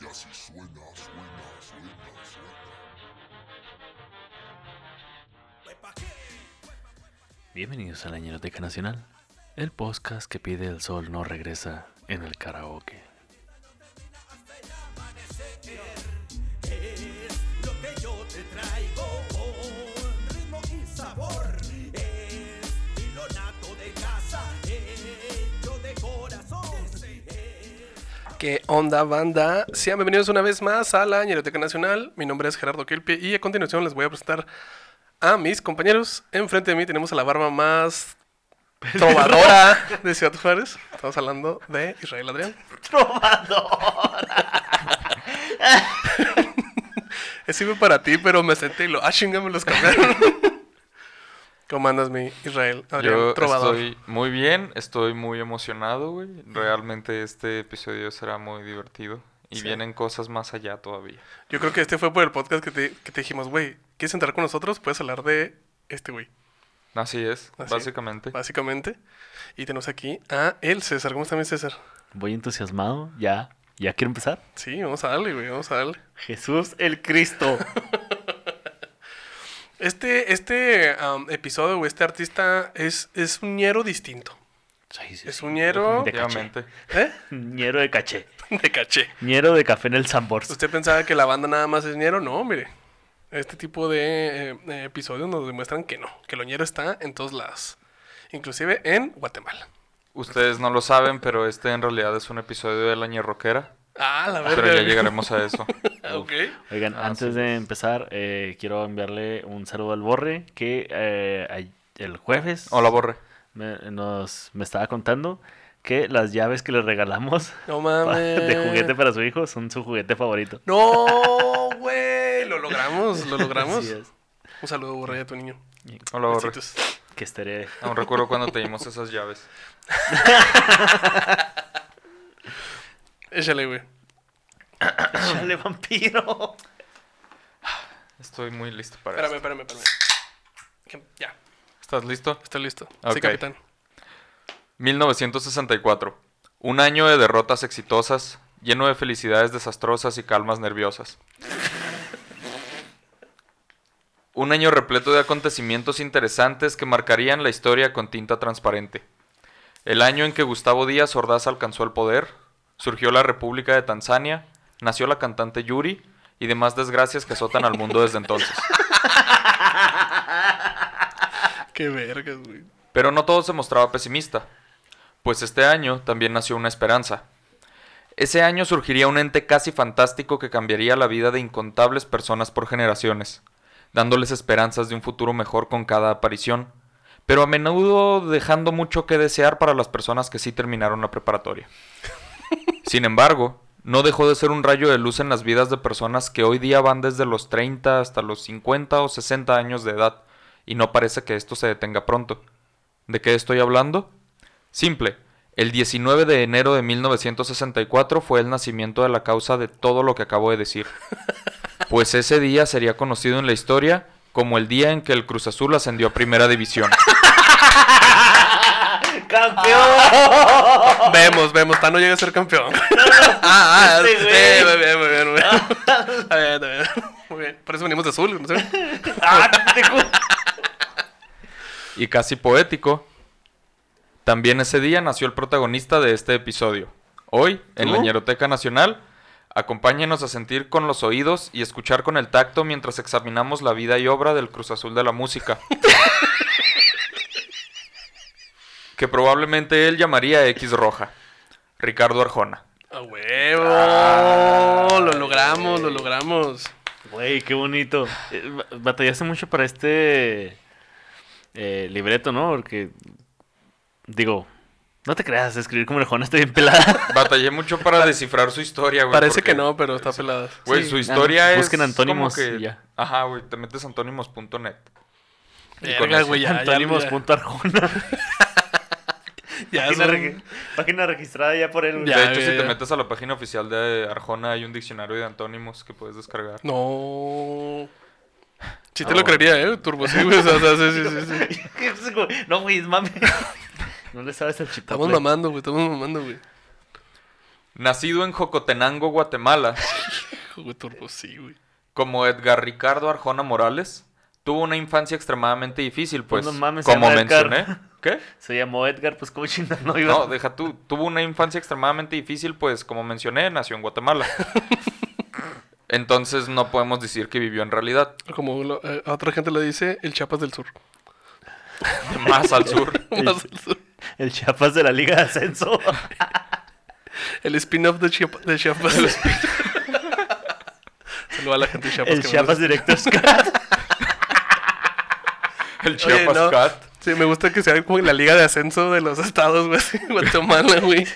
Y así suena, suena, suena, suena. Bienvenidos a la Ñeroteca Nacional, el podcast que pide el sol no regresa en el karaoke. Es lo que yo te traigo ¿Qué onda, banda? Sean bienvenidos una vez más a la Ñeroteca Nacional. Mi nombre es Gerardo Kelpie y a continuación les voy a presentar a mis compañeros. Enfrente de mí tenemos a la barba más trovadora de Ciudad Juárez. Estamos hablando de Israel Adrián. Ese iba para ti, pero me senté y lo... Ah, chinga, me los cambiaron. ¿Cómo andas, mi Israel Adrián? Yo trovador. estoy muy bien, estoy muy emocionado, güey. Realmente este episodio será muy divertido. Y Sí. vienen cosas más allá todavía. Yo creo que este fue por el podcast que te, que te dijimos, güey, ¿quieres entrar con nosotros? Puedes hablar de este güey. Así es, Así, básicamente. básicamente. Y tenemos aquí a el César. ¿Cómo está mi César? Voy entusiasmado, ya, ya quiero empezar. Sí, vamos a darle, güey, vamos a darle. Jesús el Cristo. Este, este episodio, güey, este artista es, es un ñero distinto. Sí, sí, Es un ñero De caché. ¿eh? Ñero de caché. de caché. Ñero de café en el Sambor. ¿Usted pensaba que la banda nada más es ñero? No, mire. Este tipo de eh, eh, episodios nos demuestran que no, que lo ñero está en todos lados. Inclusive en Guatemala. Ustedes no lo saben, pero este en realidad es un episodio de la ñerroquera. Ah, la verdad. Pero ya llegaremos a eso. ok. Oigan, Ah, antes sí. de empezar, eh, quiero enviarle un saludo al Borre, que eh, el jueves Hola, Borre. me, nos, me estaba contando que las llaves que le regalamos No mames. de juguete para su hijo son su juguete favorito. No, güey. Lo logramos, lo logramos. Un saludo, borré a tu niño. Hola, Borre. Que estaré... Aún recuerdo cuando te dimos esas llaves. Échale, güey. ¡Chale, vampiro! Estoy muy listo para Espérame, esto. espérame, espérame. Ya, ¿Estás listo? estoy listo. Ok. Sí, capitán. 1964. Un año de derrotas exitosas, lleno de felicidades desastrosas y calmas nerviosas. Un año repleto de acontecimientos interesantes que marcarían la historia con tinta transparente. El año en que Gustavo Díaz Ordaz alcanzó el poder, surgió la República de Tanzania, nació la cantante Yuri y demás desgracias que azotan al mundo desde entonces. Qué vergas, güey. Pero no todo se mostraba pesimista, pues este año también nació una esperanza. Ese año surgiría un ente casi fantástico que cambiaría la vida de incontables personas por generaciones, dándoles esperanzas de un futuro mejor con cada aparición, pero a menudo dejando mucho que desear para las personas que sí terminaron la preparatoria. Sin embargo, no dejó de ser un rayo de luz en las vidas de personas que hoy día van desde los 30 hasta los 50 o 60 años de edad, y no parece que esto se detenga pronto. ¿De qué estoy hablando? Simple. El 19 de enero de 1964 fue el nacimiento de la causa de todo lo que acabo de decir. Pues ese día sería conocido en la historia como el día en que el Cruz Azul ascendió a Primera División. ¡Campeón! Vemos, vemos. Tano llega a ser campeón. ah, ah, güey. eh, muy bien, muy bien, muy bien. Está bien, está bien. Muy bien. Por eso venimos de azul, ¿no sé? ¡Ah, te Y casi poético, también ese día nació el protagonista de este episodio. Hoy, en la. Ñeroteca Nacional, acompáñenos a sentir con los oídos y escuchar con el tacto mientras examinamos la vida y obra del Cruz Azul de la música. que probablemente él llamaría X Roja. Ricardo Arjona. A huevo. Lo logramos, lo logramos. Güey, qué bonito. Eh, ba- Batallaste mucho para este eh, libreto, ¿no? Porque, digo, no te creas, escribir como lejona está bien pelada. Batallé mucho para descifrar su historia, güey. Parece porque- que no, pero está pelada. Güey, Sí, su ah, historia es. busquen antónimos como que- y ya. Ajá, güey, te metes antónimos.net. Y con Verga, güey, ya, ya, página, son- regi- página registrada ya por él. Ya, de hecho, ya, si te metes a la página oficial de Arjona, hay un diccionario de antónimos que puedes descargar. No. Sí te Ah, lo bueno. creería, ¿eh? Turbo, sí, güey. O sea, sí, sí, sí, no, güey, es mame. No le sabes el chipotle. Estamos mamando, güey. Estamos mamando, güey. Nacido en Jocotenango, Guatemala, Güey, turbo, sí, güey. como Edgar Ricardo Arjona Morales, tuvo una infancia extremadamente difícil, pues, no mames, se como mencioné. ¿Qué? Se llamó Edgar, pues como chingada no iba. No, deja tú. Tuvo una infancia extremadamente difícil, pues, como mencioné, nació en Guatemala. Entonces no podemos decir que vivió en realidad. Como lo- eh, a otra gente le dice el Chiapas del Sur. Más al sur. Más al sur. El Chiapas de la Liga de Ascenso. El spin-off de, Chiapa- de Chiapas. Saluda a la gente de Chiapas. el que me Chiapas gusta. Director's El Oye, Chiapas no. Cat. Sí, me gusta que sea como en la liga de ascenso de los estados, güey. así, Guatemala, güey.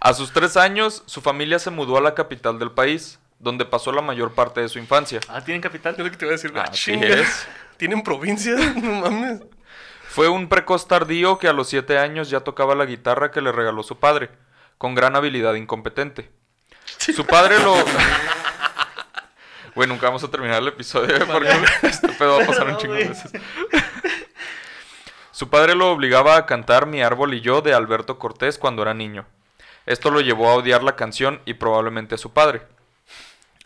A sus tres años, su familia se mudó a la capital del país, donde pasó la mayor parte de su infancia. Ah, ¿tienen capital? Es lo que te iba a decir. güey. Así Chinga. es. ¿Tienen provincias? No mames. Fue un precoz tardío que a los siete años ya tocaba la guitarra que le regaló su padre, con gran habilidad incompetente. Su padre lo... Güey, nunca vamos a terminar el episodio porque este pedo va a pasar un chingo de veces. Su padre lo obligaba a cantar Mi árbol y yo de Alberto Cortés cuando era niño. Esto lo llevó a odiar la canción y probablemente a su padre.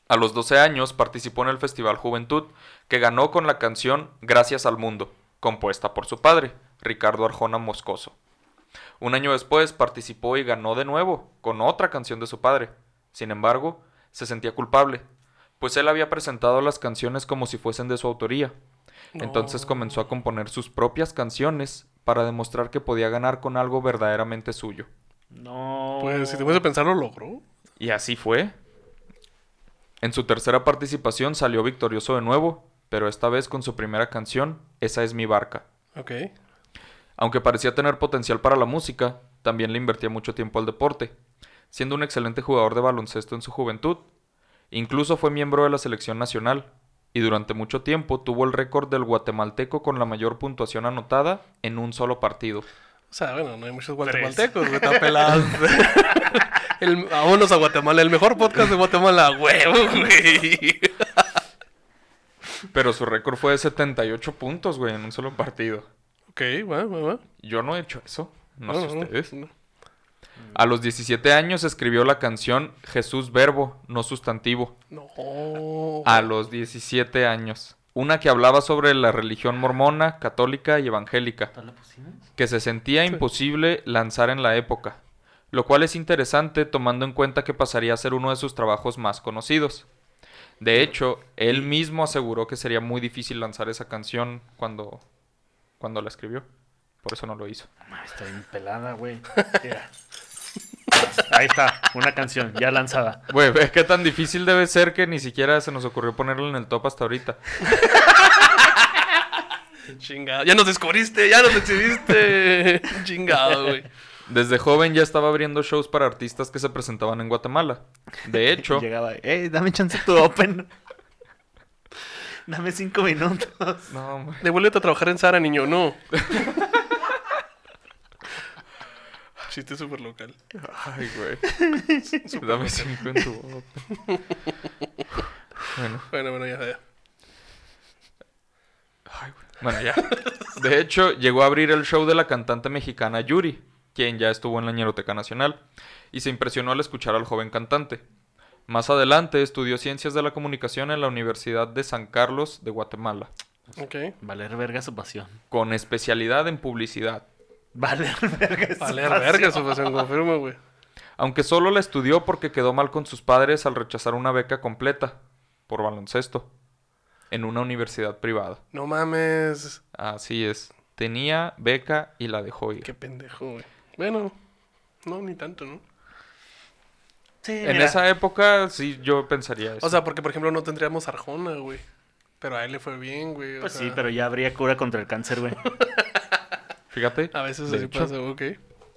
A los 12 años participó en el Festival Juventud, que ganó con la canción Gracias al Mundo, compuesta por su padre, Ricardo Arjona Moscoso. Un año después participó y ganó de nuevo, con otra canción de su padre. Sin embargo, se sentía culpable, pues él había presentado las canciones como si fuesen de su autoría. Entonces comenzó a componer sus propias canciones para demostrar que podía ganar con algo verdaderamente suyo. No. Pues si te pones a pensar, lo logró. Y así fue. En su tercera participación salió victorioso de nuevo, pero esta vez con su primera canción, Esa es mi barca. Ok. Aunque parecía tener potencial para la música, también le invertía mucho tiempo al deporte, siendo un excelente jugador de baloncesto en su juventud. Incluso fue miembro de la selección nacional, y durante mucho tiempo tuvo el récord del guatemalteco con la mayor puntuación anotada en un solo partido. O sea, bueno, no hay muchos guatemaltecos, güey. Está pelado. El, vámonos a Guatemala. El mejor podcast de Guatemala. Huevo, güey. Pero su récord fue de 78 puntos, güey, en un solo partido. Ok, va, va. Yo no he hecho eso. No, No, sé ustedes. no. A los 17 años escribió la canción Jesús Verbo, no sustantivo. No. A los 17 años. Una que hablaba sobre la religión mormona, católica y evangélica, que se sentía imposible lanzar en la época, lo cual es interesante tomando en cuenta que pasaría a ser uno de sus trabajos más conocidos. De hecho, él mismo aseguró que sería muy difícil lanzar esa canción cuando, cuando la escribió. Por eso no lo hizo. Mames, está bien pelada, güey. Ahí está, una canción ya lanzada. Güey, ¿ves qué tan difícil debe ser que ni siquiera se nos ocurrió ponerlo en el top hasta ahorita? Chingado. Ya nos descubriste, ya nos exhibiste. Chingado, güey. Desde joven ya estaba abriendo shows para artistas que se presentaban en Guatemala. De hecho, Llegaba, ey, dame chance tu open. Dame cinco minutos. no, hombre. Devuélvete a trabajar en Sara, niño. No. Chiste súper local. Ay, güey. Dame cinco en tu boca. Bueno, Bueno, bueno, ya, ya. ay, güey. Bueno, ya. De hecho, llegó a abrir el show de la cantante mexicana Yuri, quien ya estuvo en la Ñeroteca Nacional, y se impresionó al escuchar al joven cantante. Más adelante estudió Ciencias de la Comunicación en la Universidad de San Carlos de Guatemala, Ok. Valer verga su pasión. con especialidad en publicidad. Valer verga su Valer pasión. verga su pasión, confirmo, güey. Aunque solo la estudió porque quedó mal con sus padres al rechazar una beca completa por baloncesto en una universidad privada. No mames. Así es. Tenía beca y la dejó ir. Qué pendejo, güey. Bueno, no, ni tanto, ¿no? Sí, En mira. esa época sí yo pensaría eso. O sea, porque por ejemplo no tendríamos Arjona, güey. Pero a él le fue bien, güey. o Pues sea, sí, pero ya habría cura contra el cáncer, güey. Fíjate. A veces así hecho, pasa, ok.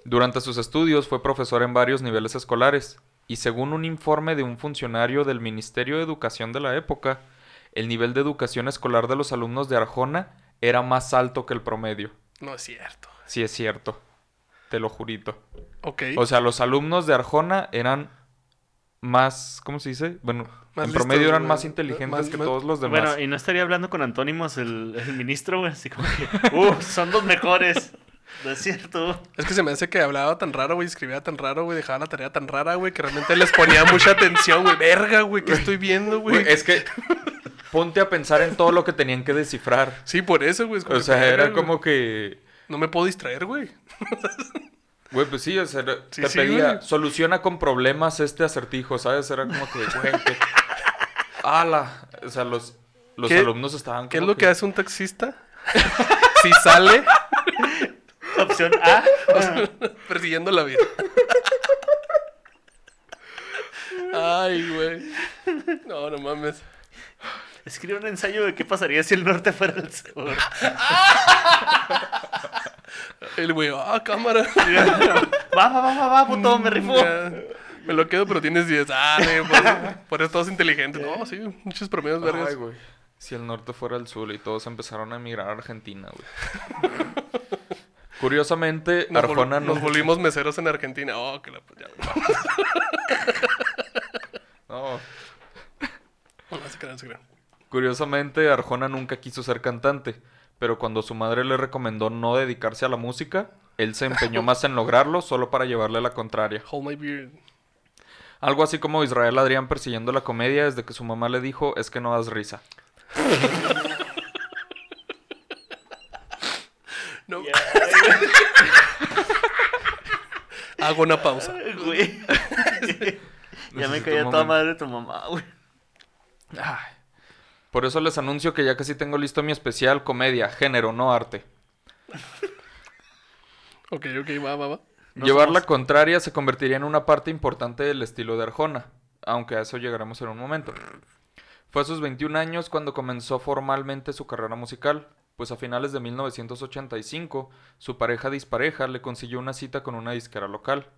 Durante sus estudios fue profesor en varios niveles escolares y según un informe de un funcionario del Ministerio de Educación de la época, el nivel de educación escolar de los alumnos de Arjona era más alto que el promedio. No es cierto. Sí es cierto. Te lo jurito. Ok. O sea, los alumnos de Arjona eran más, ¿cómo se dice? Bueno, Más en listos, promedio eran güey. más inteligentes Más- que más- todos los demás. Bueno, y no estaría hablando con antónimos el, el ministro, güey. Así como que, uh, son los mejores. No es cierto. Es que se me hace que hablaba tan raro, güey, escribía tan raro, güey, dejaba la tarea tan rara, güey, que realmente les ponía mucha atención, güey. Verga, güey, ¿qué estoy viendo, güey? Güey, es que ponte a pensar en todo lo que tenían que descifrar. Sí, por eso, güey. es O sea, era güey. como que... No me puedo distraer, güey. Güey, pues sí, o sea, Sí, te sí, pedía, güey. soluciona con problemas este acertijo, ¿sabes? Era como que, güey, que... ¡Hala! O sea, los, los ¿Qué- alumnos estaban ¿Qué es lo que hace un taxista? si sale Opción A. persiguiendo la vida. Ay, güey. No, no mames. Escribe un ensayo de qué pasaría si el norte fuera el sur. El güey, ah, cámara. Va, va, va, va, va, puto, me rifó. Me lo quedo, pero tienes 10. Ah, por, eso- por eso todos inteligentes. No, sí, muchos promedios vergas. Ay, güey. Si el norte fuera el sur y todos empezaron a emigrar a Argentina, güey. Curiosamente, Nos, vol- Arjona nos no... volvimos meseros en Argentina. Oh, que la... Ya, no, no se crean, se crean. Curiosamente, Arjona nunca quiso ser cantante, pero cuando su madre le recomendó no dedicarse a la música, él se empeñó más en lograrlo solo para llevarle la contraria. Hold my beard. Algo así como Israel Adrián persiguiendo la comedia desde que su mamá le dijo es que no das risa. No. Hago una pausa. Güey. ya me caía toda madre tu mamá, güey. Ay. Por eso les anuncio que ya casi tengo listo mi especial comedia, género, no arte. Ok, ok, va, va, va. No Llevar somos- la contraria se convertiría en una parte importante del estilo de Arjona, aunque a eso llegaremos en un momento. Fue a sus 21 años cuando comenzó formalmente su carrera musical, pues a finales de 1985 su pareja dispareja le consiguió una cita con una disquera local,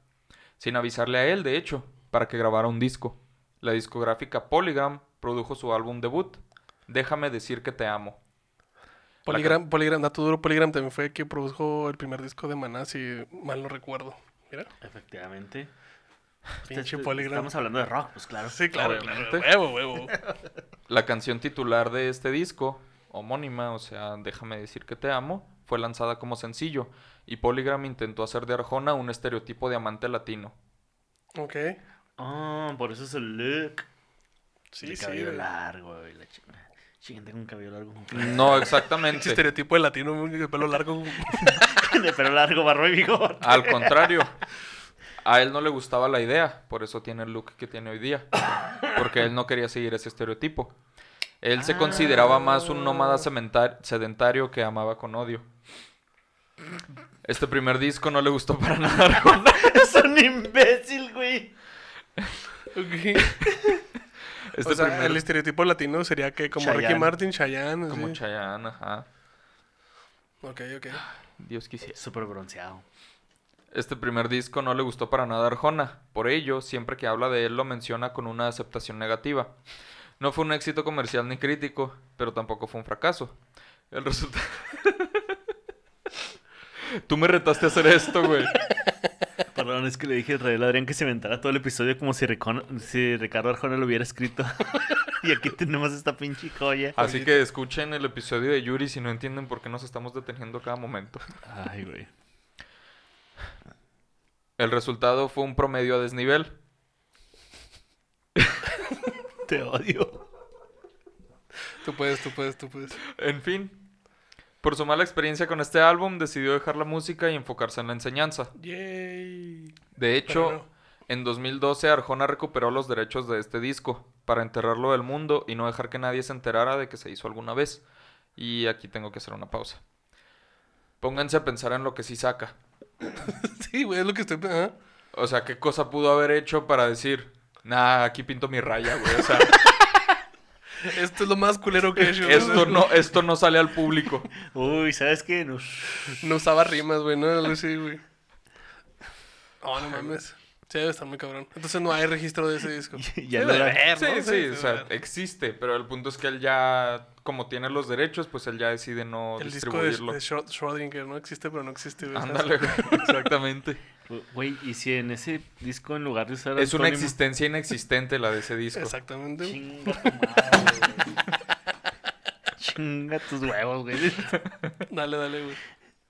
sin avisarle a él, de hecho, para que grabara un disco. La discográfica Polygram produjo su álbum debut, Déjame decir que te amo. Polygram, Polygram, dato duro, Polygram también fue que produjo el primer disco de Maná, si mal no recuerdo. Mira, Efectivamente. pinche Polygram. Estamos hablando de rock, pues claro. Sí, claro, claro. Huevo, huevo. La canción titular de este disco, homónima, o sea, Déjame decir que te amo, fue lanzada como sencillo y Polygram intentó hacer de Arjona un estereotipo de amante latino. Ok. Ah, por eso es el look. Sí, el sí. cabello güey. largo, güey. La chica. Chica, tengo un cabello largo. No, Ese exactamente. estereotipo de latino, de pelo largo. de pelo largo, barro y bigote. Al contrario, a él no le gustaba la idea, por eso tiene el look que tiene hoy día, porque él no quería seguir ese estereotipo. Él se consideraba más un nómada sedentario que amaba con odio. Este primer disco no le gustó para nada es un imbécil, güey. Ok. Este o sea, primer- el estereotipo latino sería que como Ricky. Martin, Chayanne. Como sí. Chayanne, ajá. Ok, ok. Dios quisiera. Súper bronceado. Este primer disco no le gustó para nada a Arjona. Por ello, siempre que habla de él lo menciona con una aceptación negativa. No fue un éxito comercial ni crítico, pero tampoco fue un fracaso. El resultado... Tú me retaste a hacer esto, güey. Perdón, es que le dije a Israel Adrián que se inventara todo el episodio como si, Recon- si Ricardo Arjona lo hubiera escrito. y aquí tenemos esta pinche joya. Así que escuchen el episodio de Yuri si no entienden por qué nos estamos deteniendo cada momento. Ay, güey. El resultado fue un promedio a desnivel. Te odio. Tú puedes, tú puedes, tú puedes. En fin, por su mala experiencia con este álbum, decidió dejar la música y enfocarse en la enseñanza. Yay. De hecho, no. en 2012 Arjona recuperó los derechos de este disco para enterrarlo del mundo y no dejar que nadie se enterara de que se hizo alguna vez. Y aquí tengo que hacer una pausa. Pónganse a pensar en lo que sí saca. Sí, güey, es lo que estoy pensando. O sea, ¿qué cosa pudo haber hecho para decir, nah, aquí pinto mi raya, güey? O sea, Esto es lo más culero que he hecho. esto no, esto no sale al público. Uy, ¿sabes qué? No. No usaba rimas, güey, no algo así, güey. Oh, no mames. Sí, debe estar muy cabrón. Entonces no hay registro de ese disco. ya lo de haber, Sí, sí, o sea, existe, pero el punto es que él ya, como tiene los derechos, pues él ya decide no El disco de, distribuirlo. de Schrödinger no existe, pero no existe. Ándale, güey, exactamente. Güey, y si en ese disco, en lugar de usar. Es una existencia inexistente la de ese disco. Exactamente. Chinga tu madre, güey. Chinga tus huevos, güey. Dale, dale, güey.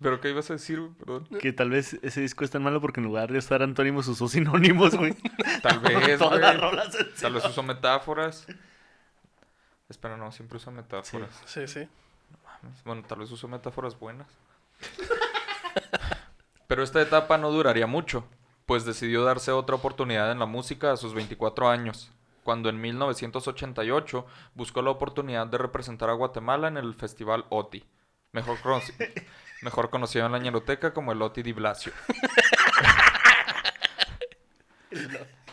¿Pero qué ibas a decir, güey? Perdón. Que tal vez ese disco es tan malo porque en lugar de usar antónimos usó sinónimos, güey. Tal vez, Todas güey. las rolas en Tal vez usó metáforas. Espera, no, siempre usa metáforas. Sí, sí. Bueno, tal vez usó metáforas buenas. Pero esta etapa no duraría mucho, pues decidió darse otra oportunidad en la música a sus 24 años, cuando en 1988 buscó la oportunidad de representar a Guatemala en el Festival OTI, mejor, conoci- mejor conocido en la ñeroteca como el OTI Di Blasio.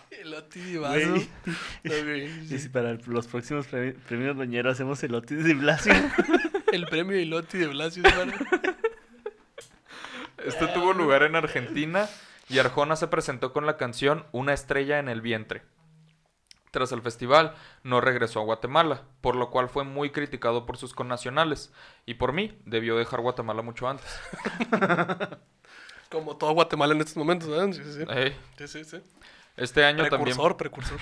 El Oti güey, sí. Y si para los próximos premi- premios Doñero hacemos el Otis de Blasio. El premio Iloti de Blasio. Este tuvo lugar en Argentina y Arjona se presentó con la canción Una estrella en el vientre. Tras el festival, no regresó a Guatemala, por lo cual fue muy criticado por sus connacionales, y por mí debió dejar Guatemala mucho antes. Como todo Guatemala en estos momentos, ¿verdad? Sí, sí, sí. Ey, Sí, sí, sí. este año también Precursor, precursor.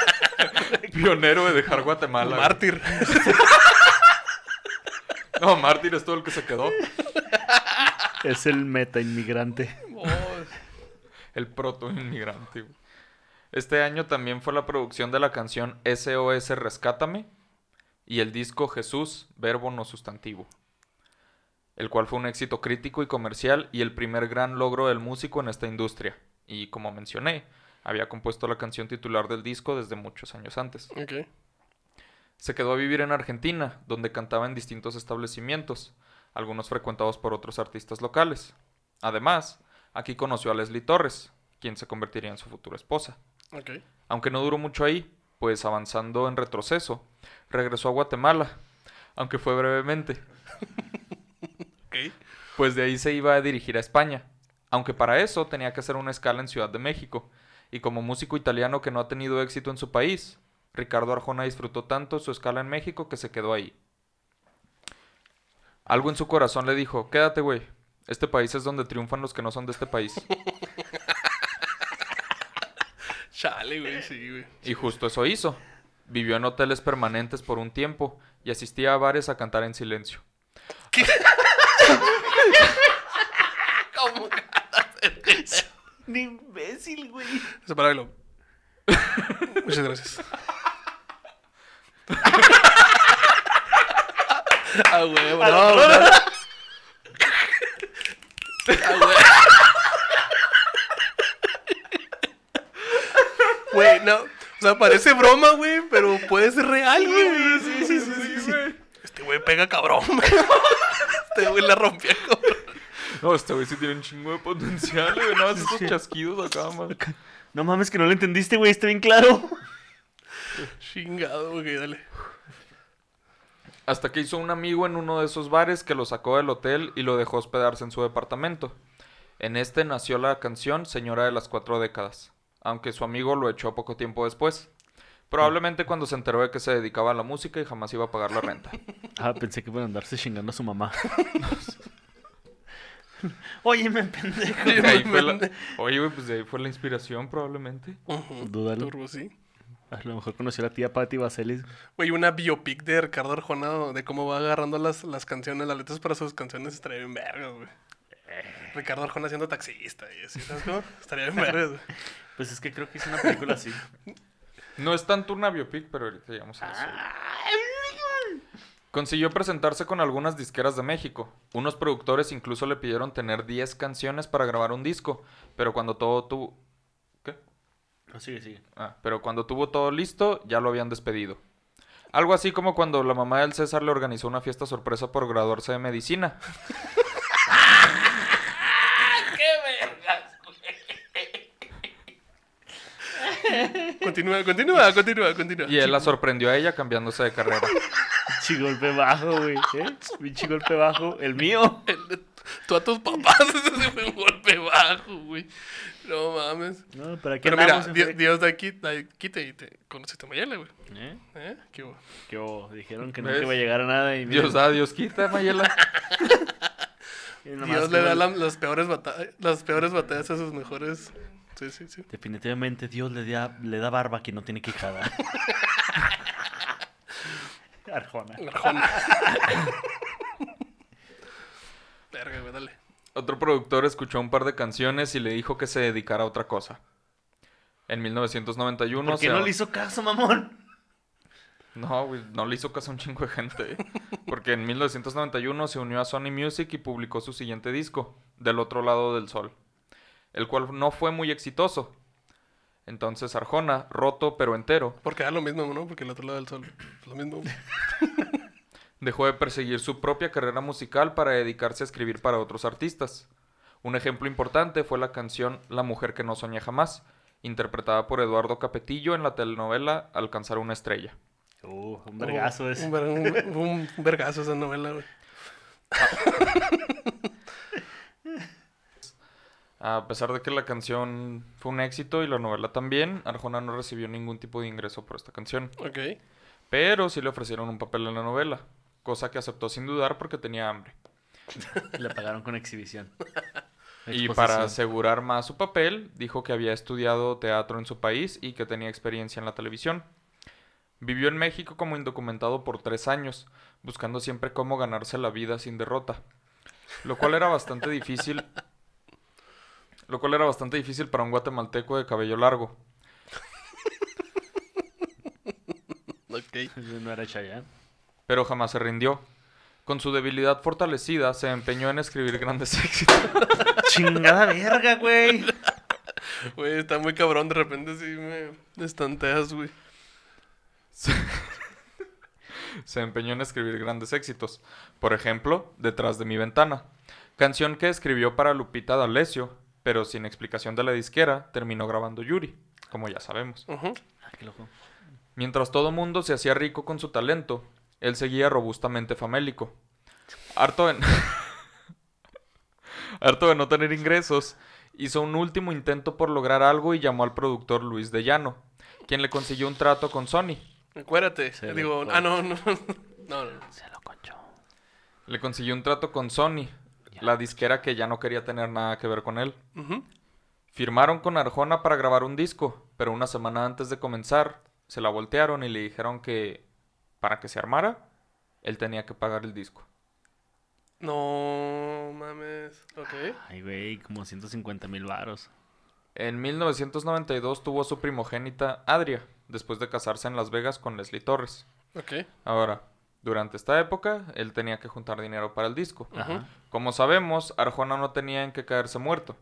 pionero de dejar Guatemala. güey. Mártir. No, Mártir es todo el que se quedó. Es el meta inmigrante. Oh, El proto inmigrante. güey. Este año también fue la producción de la canción SOS Rescátame y el disco Jesús, Verbo no sustantivo, el cual fue un éxito crítico y comercial y el primer gran logro del músico en esta industria. Y como mencioné, había compuesto la canción titular del disco desde muchos años antes. ok. Se quedó a vivir en Argentina, donde cantaba en distintos establecimientos, algunos frecuentados por otros artistas locales. Además, aquí conoció a Leslie Torres, quien se convertiría en su futura esposa. Aunque no duró mucho ahí, pues avanzando en retroceso, regresó a Guatemala, aunque fue brevemente, pues de ahí se iba a dirigir a España, aunque para eso tenía que hacer una escala en Ciudad de México, y como músico italiano que no ha tenido éxito en su país, Ricardo Arjona disfrutó tanto su escala en México que se quedó ahí. Algo en su corazón le dijo, quédate güey, este país es donde triunfan los que no son de este país. Chale, güey, sí, güey. Y justo eso hizo. Vivió en hoteles permanentes por un tiempo y asistía a bares a cantar en silencio. ¿Cómo? Un imbécil, güey. Separalo. Muchas gracias. Ah, huevo, no, no. Ah, huevo. Güey, no. O sea, parece broma, güey, pero puede ser real, güey. Sí, sí, sí, sí, Este güey pega cabrón. Este güey la rompió, cabrón. No, este güey sí tiene un chingo de potencial, güey. Nada más esos chasquidos acá, man. No mames que no lo entendiste, güey. Está bien claro. Chingado, güey, dale. Hasta que hizo un amigo en uno de esos bares que lo sacó del hotel y lo dejó hospedarse en su departamento. En este nació la canción Señora de las Cuatro Décadas, aunque su amigo lo echó poco tiempo después. Probablemente cuando se enteró de que se dedicaba a la música y jamás iba a pagar la renta. Ah, pensé que iban a andarse chingando a su mamá. Oye, me pendejo. Oye, güey, pues de ahí fue la inspiración probablemente. Dúdalo. Turbo, sí. A lo mejor conoció a la tía Patti Vaselis. Güey, una biopic de Ricardo Arjona de cómo va agarrando las, las canciones, las letras para sus canciones estaría bien verga, güey. Ricardo Arjona siendo taxista y así, ¿sabes cómo? Estaría bien verga, güey. Pues es que creo que hizo una película así. No es tanto una biopic, pero ahorita llegamos a eso. Consiguió presentarse con algunas disqueras de México. Unos productores incluso le pidieron tener 10 canciones para grabar un disco, pero cuando todo tuvo... ¿Qué? No, sigue, sigue. Ah, pero cuando tuvo todo listo, ya lo habían despedido. Algo así como cuando la mamá del César le organizó una fiesta sorpresa por graduarse de medicina. Continúa, continúa, continúa, continúa. Y él la sorprendió a ella cambiándose de carrera. Pinche golpe bajo, güey. ¿Eh? Pinche golpe bajo. El mío. El de- Tú a tus papás, ese fue un golpe bajo, güey. No mames. No, ¿para qué Pero mira, Di- Fede? Dios de aquí, de aquí quite y te conociste a Mayela, güey. ¿Eh? ¿Eh? ¿Qué hubo? Que oh, dijeron que ¿Ves? nunca iba a llegar a nada y mira, Dios da, Dios quita, Mayela. Dios le da la- las, peores bata- las peores batallas a sus mejores. Sí, sí, sí. Definitivamente Dios le da, le da barba a quien no tiene quijada. Arjona. Arjona. Verga, güey, dale. Otro productor escuchó un par de canciones y le dijo que se dedicara a otra cosa. En 1991 ¿Por qué se- no le hizo caso, mamón? No, güey, no le hizo caso a un chingo de gente. ¿eh? Porque en 1991 se unió a Sony Music y publicó su siguiente disco, Del otro lado del sol, el cual no fue muy exitoso. Entonces Arjona, roto pero entero, Porque da lo mismo, ¿no? Porque el otro lado del sol. Lo mismo. dejó de perseguir su propia carrera musical para dedicarse a escribir para otros artistas. Un ejemplo importante fue la canción La mujer que no soñé jamás, interpretada por Eduardo Capetillo en la telenovela Alcanzar una estrella. Uh, un vergazo ese. Un, ver- un- un vergazo esa novela, güey. A pesar de que la canción fue un éxito y la novela también, Arjona no recibió ningún tipo de ingreso por esta canción. Ok. Pero sí le ofrecieron un papel en la novela, cosa que aceptó sin dudar porque tenía hambre. Le pagaron con exhibición. Y para asegurar más su papel, dijo que había estudiado teatro en su país y que tenía experiencia en la televisión. Vivió en México como indocumentado por tres años, buscando siempre cómo ganarse la vida sin derrota. Lo cual era bastante difícil. Lo cual era bastante difícil para un guatemalteco de cabello largo. Ok. No era Chayanne. Pero jamás se rindió. Con su debilidad fortalecida, se empeñó en escribir grandes éxitos. Chingada verga, güey. Güey, está muy cabrón. De repente sí me estanteas, güey. se empeñó en escribir grandes éxitos. Por ejemplo, Detrás de mi ventana, canción que escribió para Lupita D'Alessio, pero sin explicación de la disquera, terminó grabando Yuri, como ya sabemos. Loco. Mientras todo mundo se hacía rico con su talento, él seguía robustamente famélico. Harto de... Harto de no tener ingresos, hizo un último intento por lograr algo y llamó al productor Luis de Llano, quien le consiguió un trato con Sony. Acuérdate. Se Digo, lo- ah, no, no. No, no. Se lo conchó. Le consiguió un trato con Sony, la disquera que ya no quería tener nada que ver con él. Firmaron con Arjona para grabar un disco, pero una semana antes de comenzar se la voltearon y le dijeron que para que se armara, él tenía que pagar el disco. No mames. Ok. Ay, güey, como 150 mil varos. En 1992 tuvo a su primogénita Adria, después de casarse en Las Vegas con Leslie Torres. Ok. Ahora, durante esta época, él tenía que juntar dinero para el disco. Ajá. Como sabemos, Arjona no tenía en qué caerse muerto.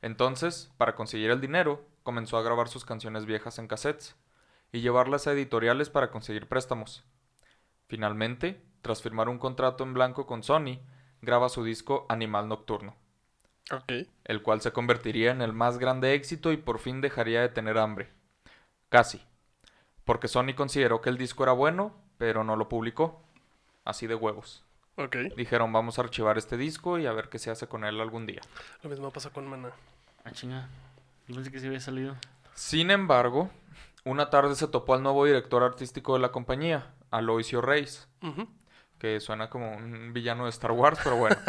Entonces, para conseguir el dinero, comenzó a grabar sus canciones viejas en cassettes y llevarlas a editoriales para conseguir préstamos. Finalmente, tras firmar un contrato en blanco con Sony, graba su disco Animal Nocturno, Ok. el cual se convertiría en el más grande éxito y por fin dejaría de tener hambre. Casi. Porque Sony consideró que el disco era bueno, pero no lo publicó. Así de huevos. Ok. Dijeron, vamos a archivar este disco y a ver qué se hace con él algún día. Lo mismo pasa con Mana. Ah, chinga. Pensé que sí había salido. Sin embargo, una tarde se topó al nuevo director artístico de la compañía, Aloisio Reis, Ujú. que suena como un villano de Star Wars, pero bueno.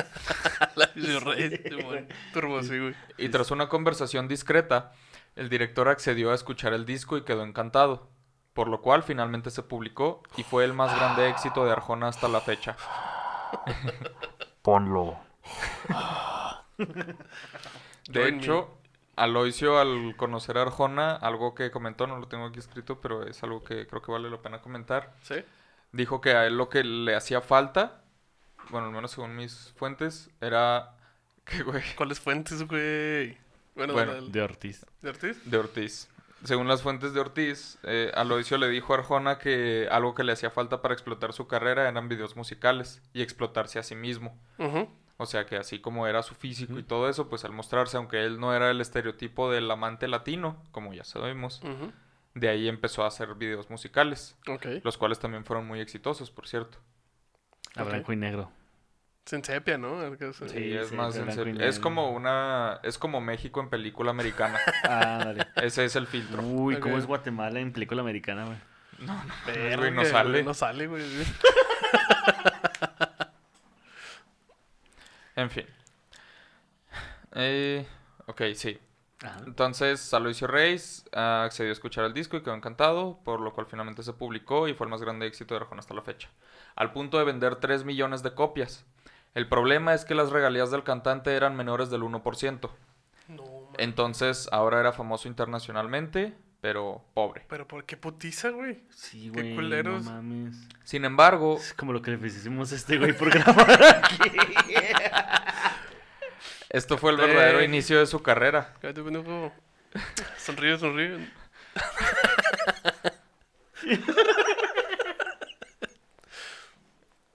Sí, rey. Sí, bueno. Turbo, sí, güey. Y tras una conversación discreta, el director accedió a escuchar el disco y quedó encantado, por lo cual finalmente se publicó y fue el más grande éxito de Arjona hasta la fecha. Ponlo. De Join me. hecho, Aloisio al conocer a Arjona, algo que comentó, no lo tengo aquí escrito, pero es algo que creo que vale la pena comentar, Sí. dijo que a él lo que le hacía falta, bueno, al menos según mis fuentes, era que, güey, ¿Cuáles fuentes, güey? Bueno, Bueno, De Ortiz. ¿de Ortiz? de Ortiz. Según las fuentes de Ortiz, eh, Aloisio le dijo a Arjona que algo que le hacía falta para explotar su carrera eran videos musicales y explotarse a sí mismo. Ujú. O sea que así como era su físico y todo eso, pues al mostrarse, aunque él no era el estereotipo del amante latino, como ya sabemos, de ahí empezó a hacer videos musicales, Ok. los cuales también fueron muy exitosos, por cierto. A blanco y negro. Sin sepia, ¿no? Sí. Es sí, más en. Es como una es como México en película americana. Ah, dale. Ese es el filtro. Uy, ¿cómo es Guatemala en película americana, güey? Güey, no Verga, sale. güey, No sale, güey. En fin. Eh, ok, sí. Ajá. Entonces, Aloysio Reis ah, accedió a escuchar el disco y quedó encantado, por lo cual finalmente se publicó y fue el más grande éxito de Arjona hasta la fecha. Al punto de vender 3 millones de copias. El problema es que las regalías del cantante eran menores del 1%. No, man. Entonces, ahora era famoso internacionalmente, pero pobre. Pero ¿por qué putiza, güey? Sí, Qué güey. culeros. No mames. Sin embargo, Es como lo que le hicimos a este güey por grabar aquí. esto fue el Sí. verdadero inicio de su carrera. Sonríe, sonríe.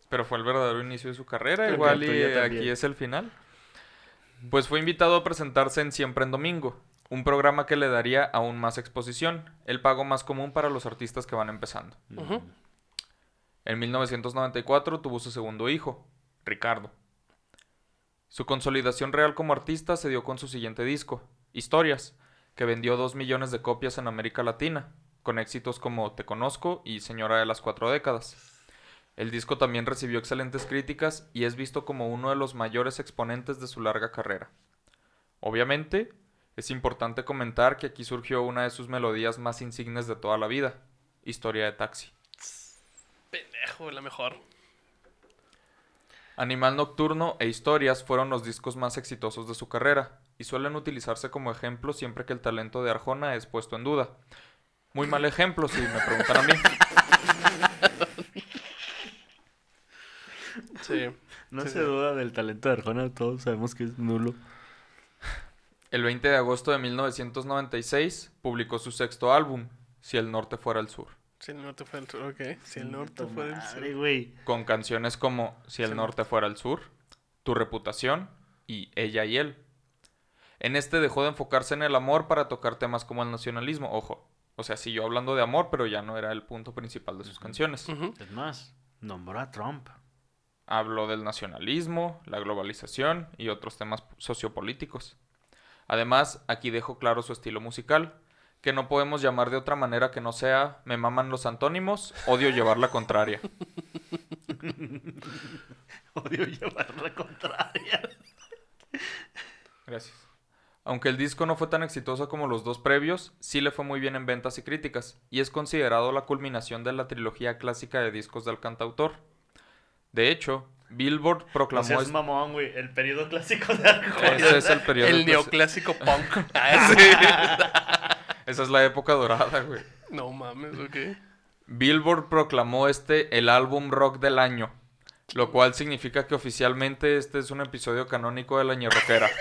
Pero fue el verdadero inicio de su carrera, igual y aquí es el final. Pues fue invitado a presentarse en Siempre en Domingo, un programa que le daría aún más exposición, el pago más común para los artistas que van empezando. En 1994 tuvo su segundo hijo, Ricardo. Su consolidación real como artista se dio con su siguiente disco, Historias, que vendió 2 millones de copias en América Latina, con éxitos como Te Conozco y Señora de las Cuatro Décadas. El disco también recibió excelentes críticas y es visto como uno de los mayores exponentes de su larga carrera. Obviamente, es importante comentar que aquí surgió una de sus melodías más insignes de toda la vida, Historia de Taxi. Pendejo, la mejor. Animal Nocturno e Historias fueron los discos más exitosos de su carrera y suelen utilizarse como ejemplo siempre que el talento de Arjona es puesto en duda. Muy mal ejemplo si me preguntan a mí. Sí. No Sí, se duda del talento de Arjona, todos sabemos que es nulo. El 20 de agosto de 1996 publicó su sexto álbum, Si el norte fuera el sur, Si el norte fue el sur, ok. Si el norte fue el sur. Güey. con canciones como Si el norte fuera el sur, Tu reputación y Ella y él. En este dejó de enfocarse en el amor para tocar temas como el nacionalismo, ojo. O sea, siguió hablando de amor, pero ya no era el punto principal de sus canciones. Ujú. Es más, nombró a Trump. Habló del nacionalismo, la globalización y otros temas sociopolíticos. Además, aquí dejó claro su estilo musical, que no podemos llamar de otra manera que no sea me maman los antónimos, odio llevar la contraria. Odio llevar la contraria. Gracias. Aunque el disco no fue tan exitoso como los dos previos, sí le fue muy bien en ventas y críticas, y es considerado la culminación de la trilogía clásica de discos del cantautor. De hecho, Billboard proclamó... seas es- mamón, güey. El periodo clásico de Arjona. Ese es el periodo... El neoclásico punk. Ah, sí. Esa es la época dorada, güey. No mames, ok. Billboard proclamó este el álbum rock del año, lo cual significa que oficialmente este es un episodio canónico de la ñerroquera.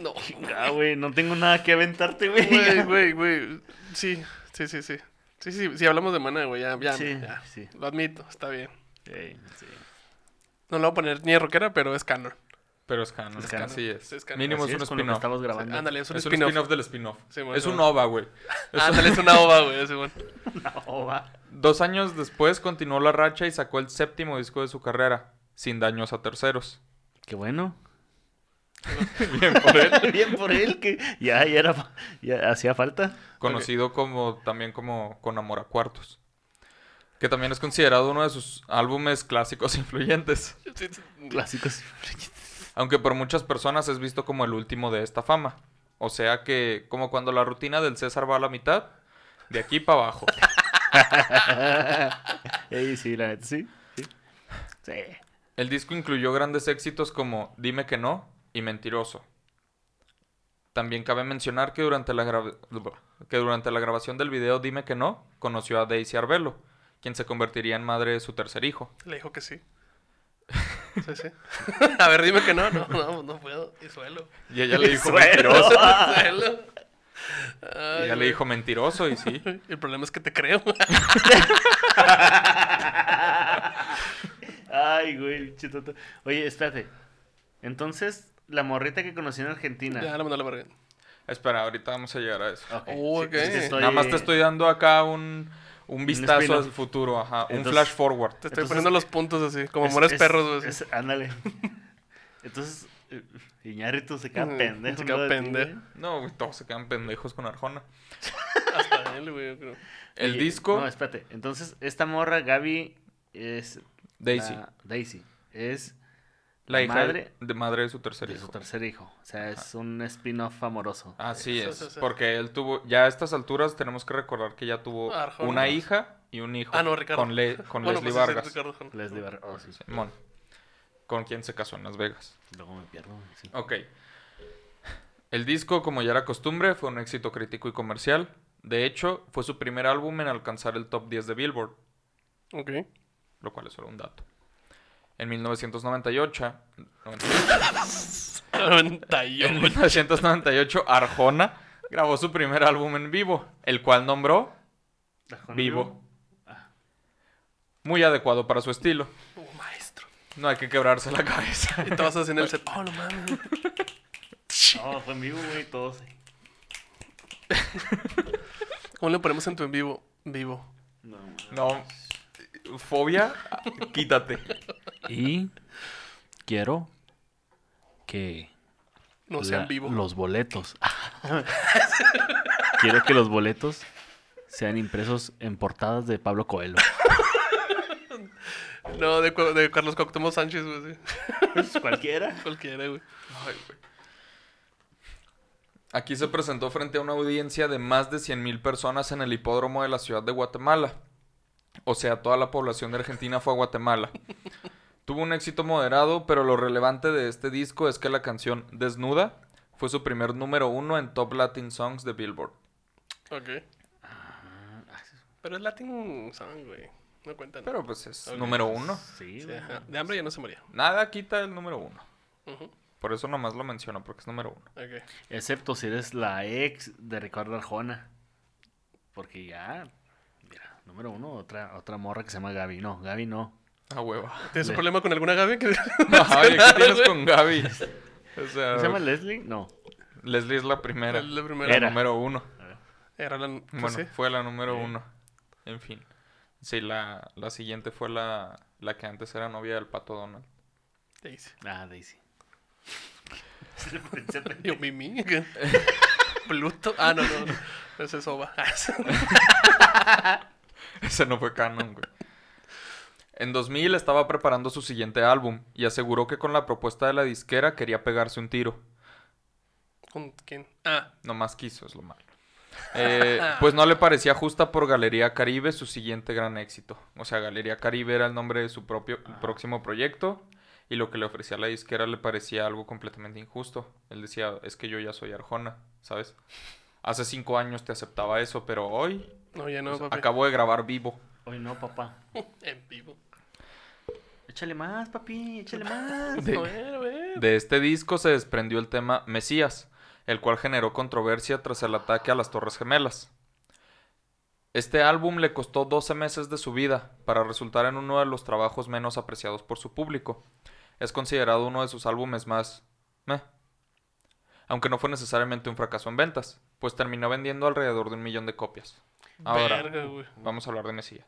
No. Ah, güey, no tengo nada que aventarte, güey. Güey, güey, güey. Sí, sí, sí, sí. Sí, sí, sí, hablamos de mana, güey. Ya, ya, Sí, ya. sí. Lo admito, está bien. Sí, sí. No le voy a poner ni rockera, pero es canon. Pero es canon, Es canon. así es. Sí, es canon. Mínimo Así es un lo spin-off. estamos grabando. Ándale, es un Es un spin-off. del spin-off. Sí, bueno, es un bueno. OVA, güey. Es- Ándale, es una ova, güey. ese, güey. No, va. Dos años después continuó la racha y sacó el séptimo disco de su carrera, sin daños a terceros. Qué bueno. Bien por él. Bien por él, que ya, ya era, ya hacía falta. Conocido como también como Con Amor a Cuartos. Que también es considerado uno de sus álbumes clásicos influyentes. Clásicos. Aunque por muchas personas es visto como el último de esta fama. O sea que, como cuando la rutina del César va a la mitad, de aquí para abajo. Ey, sí, la neta, sí. Sí. Sí. El disco incluyó grandes éxitos como Dime que no y Mentiroso. También cabe mencionar que durante la, que durante la grabación del video Dime que no, conoció a Daisy Arbelo, quien se convertiría en madre de su tercer hijo. Le dijo que sí. Sí, sí. A ver, dime que no. No, no, no puedo. Y suelo. Y ella le dijo Suelo. mentiroso. Suelo. Y Ay, ella le dijo mentiroso y sí. El problema es que te creo. Ay, güey, chitoto. Oye, espérate. Entonces, la morrita que conocí en Argentina. ya, la mandó a la verga. Espera, ahorita vamos a llegar a eso. Ok, Oh, sí, estoy- Nada más te estoy dando acá un, un vistazo al futuro, ajá, un flash forward. Te estoy Entonces- poniendo los puntos así, como es- amores es- perros, es- Ándale. Entonces, eh, Iñárritu se queda Mm, pendejo. se queda pendejo. No, güey, todos se quedan pendejos con Arjona. Hasta él, güey, yo creo. El disco, No, espérate. Entonces, esta morra, Gaby, es. Daisy, la- Daisy. Es la hija madre de madre de su tercer de hijo. su tercer hijo. O sea, es un spin-off amoroso. Así Sí, es, sí, sí. porque él tuvo, ya a estas alturas tenemos que recordar que ya tuvo Arjona. una hija y un hijo Ah, no, Ricardo. con, Le- con Bueno, Leslie pues, sí, sí, Vargas. Ricardo. Leslie oh, sí. Simón. con quien se casó en Las Vegas. Luego me pierdo. sí. Ok. El disco, como ya era costumbre, fue un éxito crítico y comercial. De hecho, fue su primer álbum en alcanzar el top 10 de Billboard, Ok. lo cual es solo un dato. En 1998, 98. en 1998 Arjona grabó su primer álbum en vivo, el cual nombró Vivo. Muy adecuado para su estilo. Oh, maestro. No hay que quebrarse la cabeza. Y todos así en el set. Oh, no mames. No, fue en vivo, güey, todos. ¿Cómo le ponemos en tu en vivo? Vivo. No, No, fobia, quítate. Y quiero que No sean la- vivo. los boletos. quiero que los boletos sean impresos en portadas de Pablo Coelho. No, de, Carlos Cuauhtémoc Sánchez, güey. sí. Cualquiera. Cualquiera, güey. Ay, güey. Aquí se presentó frente a una audiencia de más de 100.000 personas en el hipódromo de la ciudad de Guatemala. O sea, toda la población de Argentina fue a Guatemala. Tuvo un éxito moderado, pero lo relevante de este disco es que la canción Desnuda fue su primer número uno en Top Latin Songs de Billboard. Ok. Pero es Latin song, güey. No cuenta nada. Pero pues es número uno. Sí, güey. De hambre ya no se moría. Nada quita el número uno. Por eso nomás lo menciono, porque es número uno. Ok. Excepto si eres la ex de Ricardo Arjona. Porque ya, número uno, otra, otra morra que se llama Gaby. No, Gaby no. Ah, hueva. ¿Tienes un Le- problema con alguna Gaby? Que... Ay, ¿qué tienes con Gaby? O sea, ¿Se llama Leslie? No. Leslie es la primera. La primera. La Era. número uno. Era la... pues Bueno, sí. fue la número Sí. uno. En fin. Sí, la, la siguiente fue la, la que antes era novia del pato Donald. Daisy. Ah, Daisy. Yo, Mimi. Pluto. Ah, no, no. no. Ese es Oba. Ese no fue canon, güey. En 2000 estaba preparando su siguiente álbum y aseguró que con la propuesta de la disquera quería pegarse un tiro. ¿Con quién? Ah, Nomás quiso, es lo malo. Eh, pues no le parecía justa por Galería Caribe su siguiente gran éxito. O sea, Galería Caribe era el nombre de su propio próximo proyecto y lo que le ofrecía la disquera le parecía algo completamente injusto. Él decía, es que yo ya soy Arjona, ¿sabes? Hace cinco años te aceptaba eso, pero hoy no, ya no, pues, papi. acabo de grabar vivo. Hoy no, papá. En vivo. Échale más, papi, échale más. De- A ver, a ver. De este disco se desprendió el tema Mesías, el cual generó controversia tras el ataque a las Torres Gemelas. Este álbum le costó 12 meses de su vida para resultar en uno de los trabajos menos apreciados por su público. Es considerado uno de sus álbumes más... meh. Aunque no fue necesariamente un fracaso en ventas, pues terminó vendiendo alrededor de un millón de copias. Ahora, Verga, vamos a hablar de Mesías.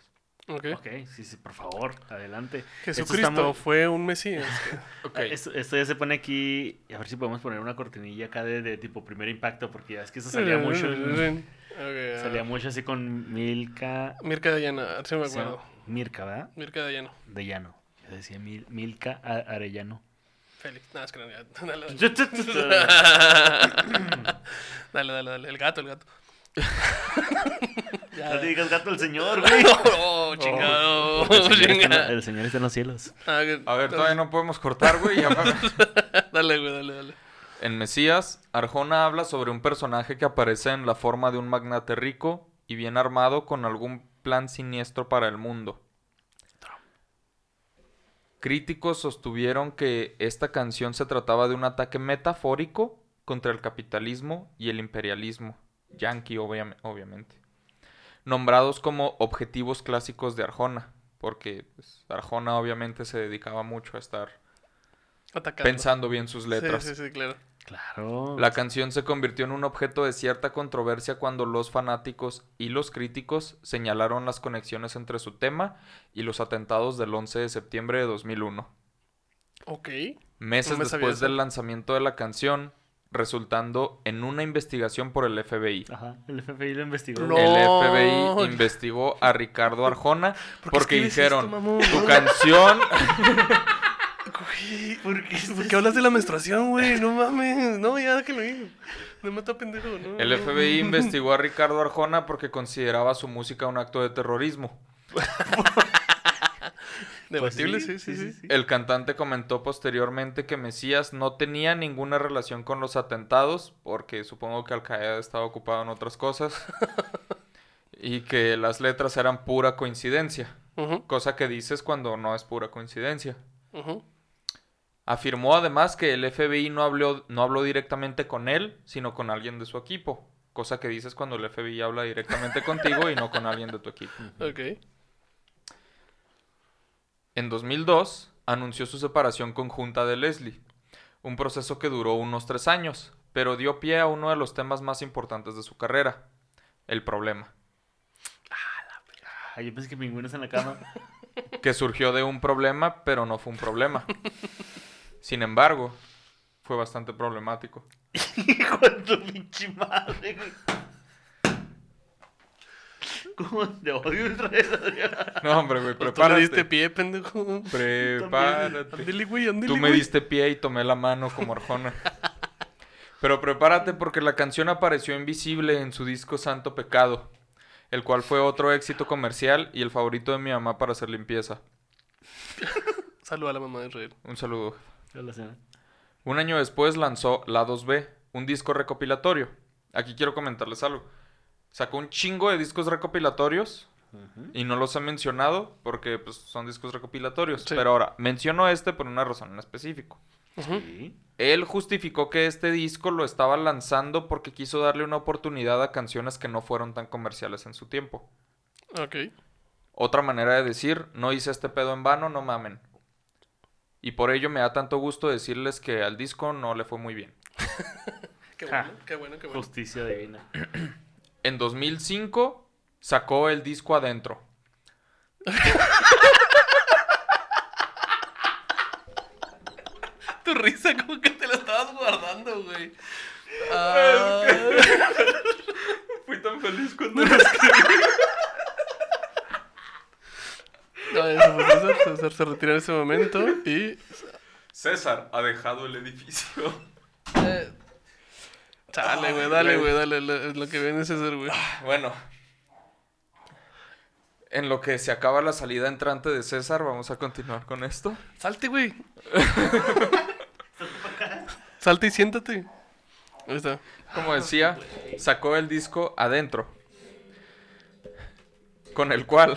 Ok. Ok, sí, sí, por favor, adelante. Jesucristo muy- fue un mesías. Ok. Ah, Esto, esto ya se pone aquí. A ver si podemos poner una cortinilla acá de, de tipo primer impacto, porque ya es que eso salía mucho. salía mucho así con Milka. Mirka a ver si me acuerdo. Mirka, ¿verdad? Mirka Dayano. De llano. Yo decía Mil- Milka Arellano. Félix. Nada, es que no, ya. Dale, dale. no Dale, dale, dale. El gato, el gato. Ya. te digas gato al señor, güey. Oh, chingado. El señor, está en, el señor está en los cielos. Ah, que- A ver, todavía no podemos cortar, güey. Dale, güey, dale, dale. En Mesías, Arjona habla sobre un personaje que aparece en la forma de un magnate rico y bien armado con algún plan siniestro para el mundo. Críticos sostuvieron que esta canción se trataba de un ataque metafórico contra el capitalismo y el imperialismo, yankee obviam- obviamente, nombrados como objetivos clásicos de Arjona, porque pues, Arjona obviamente se dedicaba mucho a estar Atacando. pensando bien sus letras. Sí, sí, sí, claro. Claro. La canción se convirtió en un objeto de cierta controversia cuando los fanáticos y los críticos señalaron las conexiones entre su tema y los atentados del 11 de septiembre de 2001. Ok. Meses No me sabía después del lanzamiento de la canción, resultando en una investigación por el FBI. Ajá, el FBI lo investigó. No. El. FBI investigó a Ricardo Arjona ¿Por qué porque dijeron, esto, tu canción ¿por qué, ¿por qué hablas de la menstruación, güey? No mames. No, ya que lo digo. No me está pendejo, ¿no? El FBI investigó a Ricardo Arjona porque consideraba su música un acto de terrorismo. Debatible, Pues sí, sí, sí. El cantante comentó posteriormente que Mesías no tenía ninguna relación con los atentados, porque supongo que Al Qaeda estaba ocupado en otras cosas, y que las letras eran pura coincidencia, cosa que dices cuando no es pura coincidencia. Afirmó además que el FBI no habló, no habló directamente con él, sino con alguien de su equipo, cosa que dices cuando el FBI habla directamente contigo y no con alguien de tu equipo. Ok. En 2002 anunció su separación conjunta de Leslie, un proceso que duró unos tres años, pero dio pie a uno de los temas más importantes de su carrera, el problema, Ah, yo pensé que pingüinos en la cama. que surgió de un problema, pero no fue un problema. Sin embargo, fue bastante problemático. Hijo de tu pinche madre, güey. ¿Cómo te odio el No, hombre, güey, Pues Tú le diste prepárate. pie, pendejo. Prepárate. Ándale, güey, ándale, Tú me güey. diste pie y tomé la mano como Arjona. Pero prepárate porque la canción apareció invisible en su disco Santo Pecado, el cual fue otro éxito comercial y el favorito de mi mamá para hacer limpieza. Saluda a la mamá de Israel. Un saludo. Hola. Un año después lanzó La 2B, un disco recopilatorio. Aquí quiero comentarles algo. Sacó un chingo de discos recopilatorios y no los he mencionado porque pues, son discos recopilatorios. Sí. Pero ahora, menciono este por una razón en específico. Sí. Él justificó que este disco lo estaba lanzando porque quiso darle una oportunidad a canciones que no fueron tan comerciales en su tiempo. Ok. Otra manera de decir, no hice este pedo en vano, no mamen. Y por ello me da tanto gusto decirles que al disco no le fue muy bien. Qué bueno, qué bueno, qué bueno. Justicia divina. En 2005 sacó el disco Adentro. Tu risa como que te la estabas guardando, güey. Ah, Fui tan feliz cuando... no, eso fue César. César se retira en ese momento y... César ha dejado el edificio. eh, Chale, güey, dale, güey, dale. Lo, lo que viene es César, güey. Bueno. En lo que se acaba la salida entrante de César, vamos a continuar con esto. Salte, güey. Salte y siéntate. Ahí está. Como decía, sacó el disco Adentro. Con el cual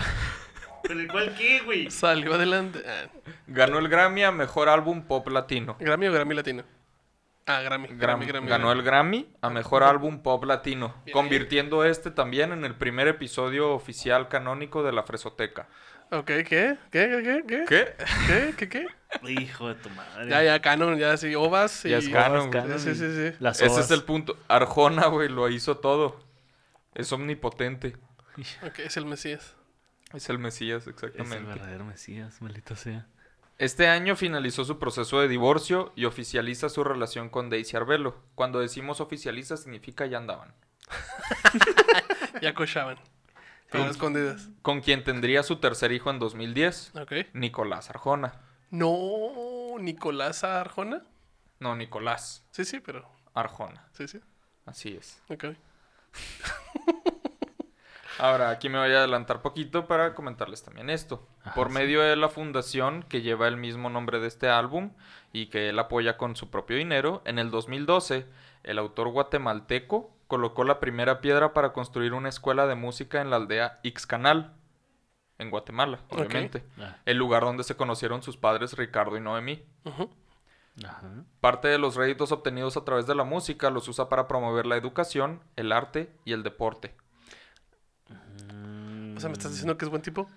¿Pero igual qué, güey? Salió adelante. Ah, ganó el Grammy a Mejor Álbum Pop Latino. ¿Grammy o Grammy Latino? Ah, Grammy. Gram- Grammy, Grammy. ganó el Grammy a Mejor Álbum Pop Latino, convirtiendo este también en el primer episodio oficial canónico de la Fresoteca. Ok, ¿qué? ¿Qué? ¿Qué? ¿Qué? ¿Qué? ¿Qué? ¿Qué? ¿Qué? Hijo de tu madre. Ya, ya, Canon, ya sí, ovas y... Ya es canon, güey. Sí, sí, sí. Las Ese es el punto. Arjona, güey, lo hizo todo. Es omnipotente. Ok, es el Mesías. Es el Mesías, Es el exactamente. verdadero Mesías, maldito sea. Este año finalizó su proceso de divorcio y oficializa su relación con Daisy Arbelo. Cuando decimos oficializa significa ya andaban. Ya cochaban. Pero escondidas. Con quien tendría su tercer hijo en 2010, Ok. Nicolás Arjona. No, Nicolás Arjona. No, Nicolás Sí, sí, pero... Arjona. Sí, sí. Así es. Ok. Ahora, aquí me voy a adelantar poquito para comentarles también esto. Por medio de la fundación que lleva el mismo nombre de este álbum y que él apoya con su propio dinero, en el 2012, el autor guatemalteco colocó la primera piedra para construir una escuela de música en la aldea Ixcanal, en Guatemala, obviamente. Ah. El lugar donde se conocieron sus padres Ricardo y Noemí. Ajá. Parte de los réditos obtenidos a través de la música los usa para promover la educación, el arte y el deporte. Sea, ¿me estás diciendo que es buen tipo?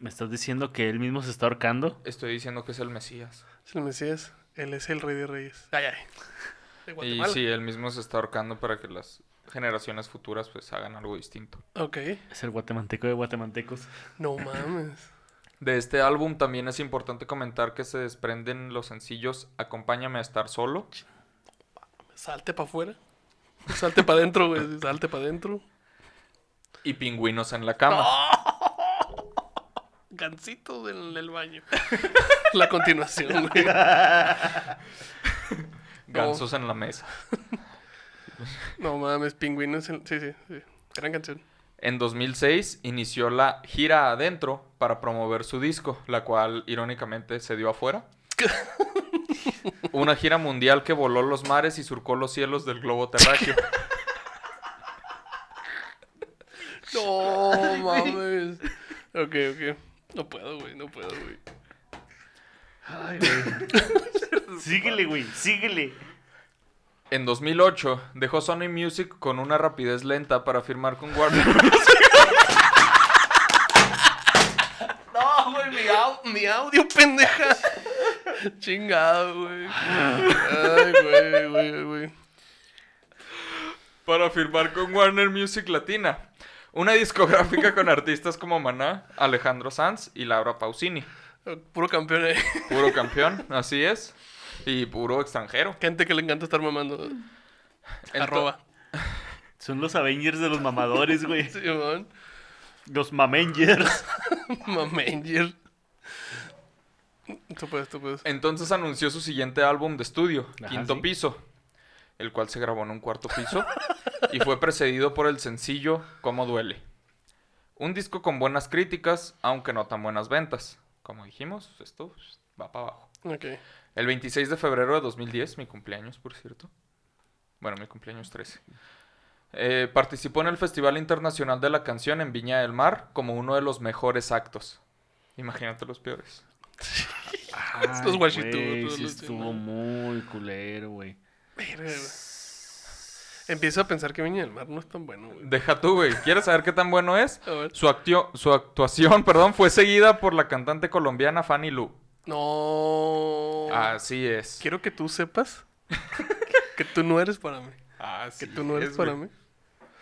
¿Me estás diciendo que él mismo se está ahorcando? Estoy diciendo que es el Mesías. Es el Mesías. Él es el rey de reyes. Ay, ay. De Y sí, él mismo se está ahorcando para que las generaciones futuras pues hagan algo distinto. Ok. Es el guatemalteco de guatemaltecos. No mames. De este álbum también es importante comentar que se desprenden los sencillos Acompáñame a estar solo, Salte para afuera. Salte para adentro, güey. Salte para adentro. Y Pingüinos en la cama. Gancito del, del baño. La continuación, güey. Gansos en la mesa. No mames, pingüinos. en- Sí, sí, sí. Gran canción. En 2006 inició la gira adentro para promover su disco, la cual irónicamente se dio afuera. Una gira mundial que voló los mares y surcó los cielos del globo terráqueo. No mames. Ok, ok. No puedo, güey, no puedo, güey. Ay, güey. síguele, güey, síguele. En 2008 dejó Sony Music con una rapidez lenta para firmar con Warner. No, güey, mi, au- mi audio, pendeja. Chingado, güey. Ay, güey, güey, güey. para firmar con Warner Music Latina, una discográfica con artistas como Maná, Alejandro Sanz y Laura Pausini. Puro campeón ahí. Puro campeón, así es. Y puro extranjero. Gente que le encanta estar mamando. Ento- Arroba. Son los Avengers de los mamadores, güey. Simón. Los Mamengers. Mamanger. Tú puedes, tú puedes. Entonces anunció su siguiente álbum de estudio, Ajá, Quinto sí. Piso, el cual se grabó en un cuarto piso y fue precedido por el sencillo Cómo duele. Un disco con buenas críticas, aunque no tan buenas ventas. Como dijimos, esto va para abajo. Ok. El 26 de febrero de 2010, mi cumpleaños, por cierto. Bueno, mi cumpleaños 13. eh, participó en el Festival Internacional de la Canción en Viña del Mar como uno de los mejores actos. Imagínate los peores. Estos guachitudos, sí estuvo muy culero, güey. Verga. Empiezo a pensar que Viña del Mar no es tan bueno, güey. Deja tú, güey. ¿Quieres saber qué tan bueno es? Su, actio- su actuación perdón, fue seguida por la cantante colombiana Fanny Lu. No. Así es. Quiero que tú sepas que tú no eres para mí. Así Que tú no eres es, para güey. mí.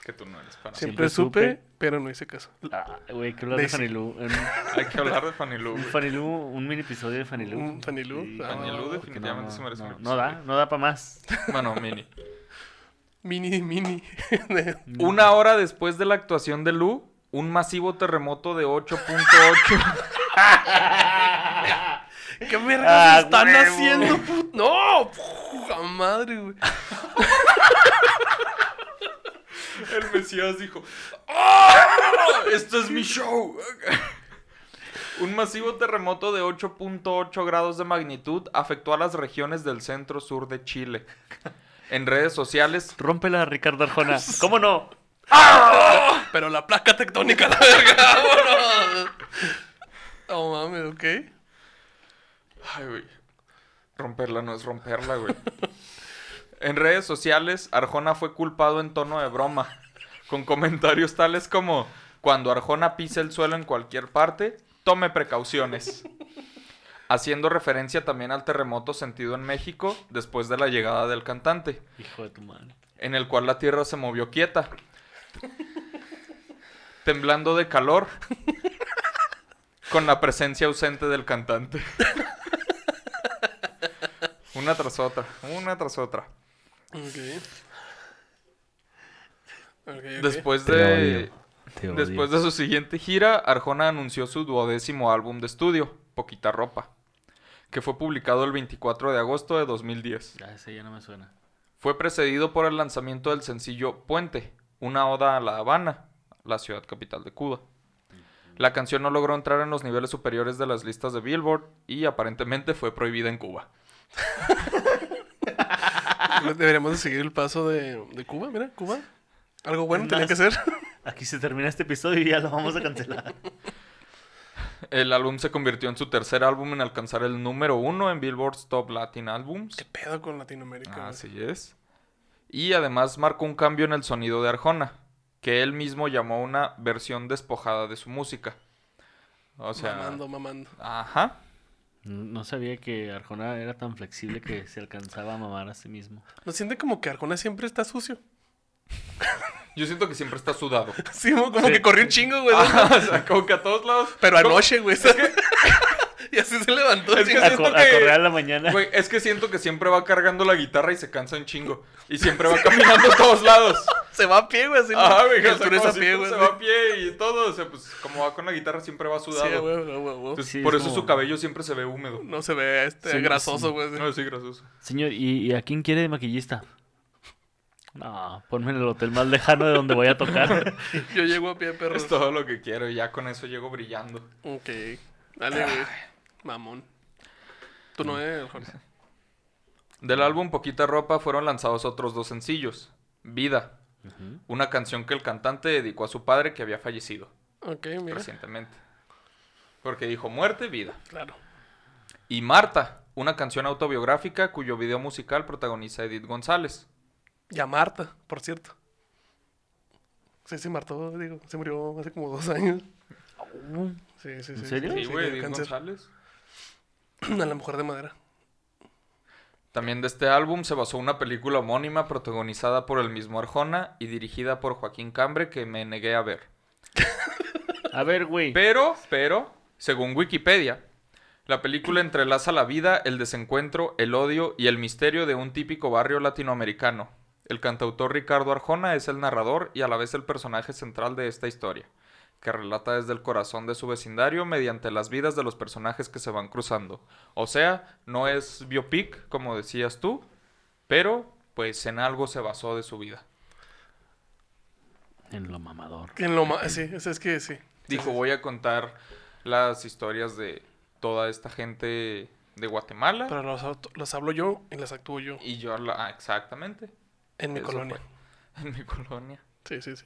Que tú no eres para. Siempre, Siempre supe, supe. pero no hice caso. Ah, güey, que hablar de Daisy. En Hay que hablar de Fanny Lu. un güey. Un mini episodio de Fanny Lu. Un Fanny Lu, ah, porque definitivamente no, se merece no, un no da, episodio. no da para más. Bueno, mini. Mini, mini. Una hora después de la actuación de Lu, un masivo terremoto de 8.8 ¿Qué vergas Ah, están huevo. haciendo? put- No, puta madre, güey. El Mesías dijo: ¡Ah! ¡Esto es mi show! Un masivo terremoto de 8.8 grados de magnitud afectó a las regiones del centro-sur de Chile. En redes sociales, Rómpela, Ricardo Arjona. ¿Cómo no? Pero la placa tectónica, la verga, vámonos. Oh, mames, ok. Ay, güey. Romperla no es romperla, güey. En redes sociales, Arjona fue culpado en tono de broma, con comentarios tales como: Cuando Arjona pise el suelo en cualquier parte, tome precauciones. Haciendo referencia también al terremoto sentido en México después de la llegada del cantante, Hijo de tu madre. en el cual la tierra se movió quieta, temblando de calor, con la presencia ausente del cantante. Una tras otra, una tras otra. Después Te de, odio, te odio. después de su siguiente gira, Arjona anunció su duodécimo álbum de estudio, Poquita Ropa, que fue publicado el 24 de agosto de 2010. Ya, ese ya no me suena. Fue precedido por el lanzamiento del sencillo Puente, una oda a La Habana, la ciudad capital de Cuba. La canción no logró entrar en los niveles superiores de las listas de Billboard y aparentemente fue prohibida en Cuba. Deberíamos de seguir el paso de, de Cuba, mira, Cuba. Algo bueno tenía que ser. Aquí se termina este episodio y ya lo vamos a cancelar. El álbum se convirtió en su tercer álbum en alcanzar el número uno en Billboard's Top Latin Albums. ¿Qué pedo con Latinoamérica? güey? Así es. Y además marcó un cambio en el sonido de Arjona, que él mismo llamó una versión despojada de su música. O sea, mamando, mamando. ajá. No sabía que Arjona era tan flexible que se alcanzaba a mamar a sí mismo. ¿No siente como que Arjona siempre está sucio? Yo siento que siempre está sudado. Sí, como que corrió un chingo, güey. O sea, como que a todos lados. Pero anoche, güey. y así se levantó. Es que. A, siento co- a que- correr a la mañana. Güey, es que siento que siempre va cargando la guitarra y se cansa un chingo. Y siempre va caminando a todos lados. Se va a pie, güey. Así Ajá, güey. que o sea, a pie, güey. Se va a pie y todo. O sea, pues como va con la guitarra siempre va sudado. Sí, güey, güey, güey, güey. Entonces, Sí, por es eso como- su cabello siempre se ve húmedo. No se ve este Sí, grasoso, güey. No, sí, grasoso. Señor, ¿y, y a quién quiere de maquillista? No, ponme en el hotel más lejano de donde voy a tocar. Yo llego a pie, perros. Es todo lo que quiero y ya con eso llego brillando. Ok. Dale, güey. Mamón. Tú no eres, Jorge. Del álbum Poquita Ropa fueron lanzados otros dos sencillos. Vida, una canción que el cantante dedicó a su padre que había fallecido Ok, mira. recientemente. Porque dijo muerte, vida. Claro. Y Marta, una canción autobiográfica cuyo video musical protagoniza Edith González. Y a Marta, por cierto. Sí, se martó, digo. Se murió hace como dos años. Sí, sí, sí. ¿En serio? Sí, Sí, güey, Edith cáncer. González. A la mujer de madera. También de este álbum se basó una película homónima protagonizada por el mismo Arjona y dirigida por Joaquín Cambre que me negué a ver. A ver, güey. Pero, pero, según Wikipedia, la película entrelaza la vida, el desencuentro, el odio y el misterio de un típico barrio latinoamericano. El cantautor Ricardo Arjona es el narrador y a la vez el personaje central de esta historia, que relata desde el corazón de su vecindario mediante las vidas de los personajes que se van cruzando. O sea, no es biopic, como decías tú, pero pues en algo se basó de su vida. En lo mamador. En lo más. Sí, es, es que sí. Dijo, voy a contar las historias de toda esta gente de Guatemala. Pero los, los hablo yo y las actúo yo. Y yo la... ah, exactamente. En mi Eso colonia. fue. En mi colonia. Sí, sí, sí.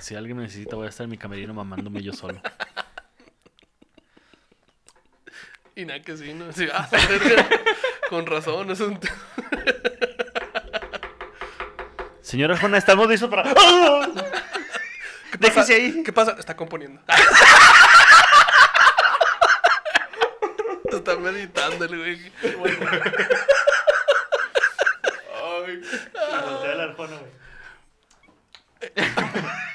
Si alguien me necesita, voy a estar en mi camerino mamándome yo solo. Y nada que sí, ¿no? Sí, ah. Con razón, es un... Señora Arjona, estamos listos para. ¡Ah! Déjese ahí. ¿Qué pasa? Está componiendo. Está meditando el güey. Voltea la Arjona, güey.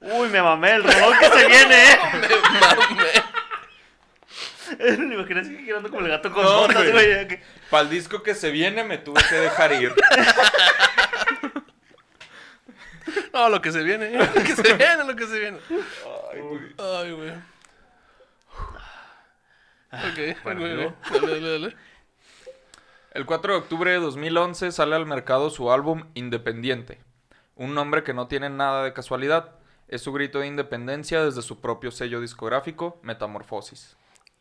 Uy, me mamé el reloj que se viene, eh. Me imaginé así girando como el gato con No, botas, güey. güey. que- Para el disco que se viene me tuve que dejar ir. No, lo que se viene. Lo que se viene, lo que se viene. Ay, güey. Ok, bueno. Dale, dale, dale. El 4 de octubre de 2011 sale al mercado su álbum Independiente. Un nombre que no tiene nada de casualidad. Es su grito de independencia desde su propio sello discográfico, Metamorfosis.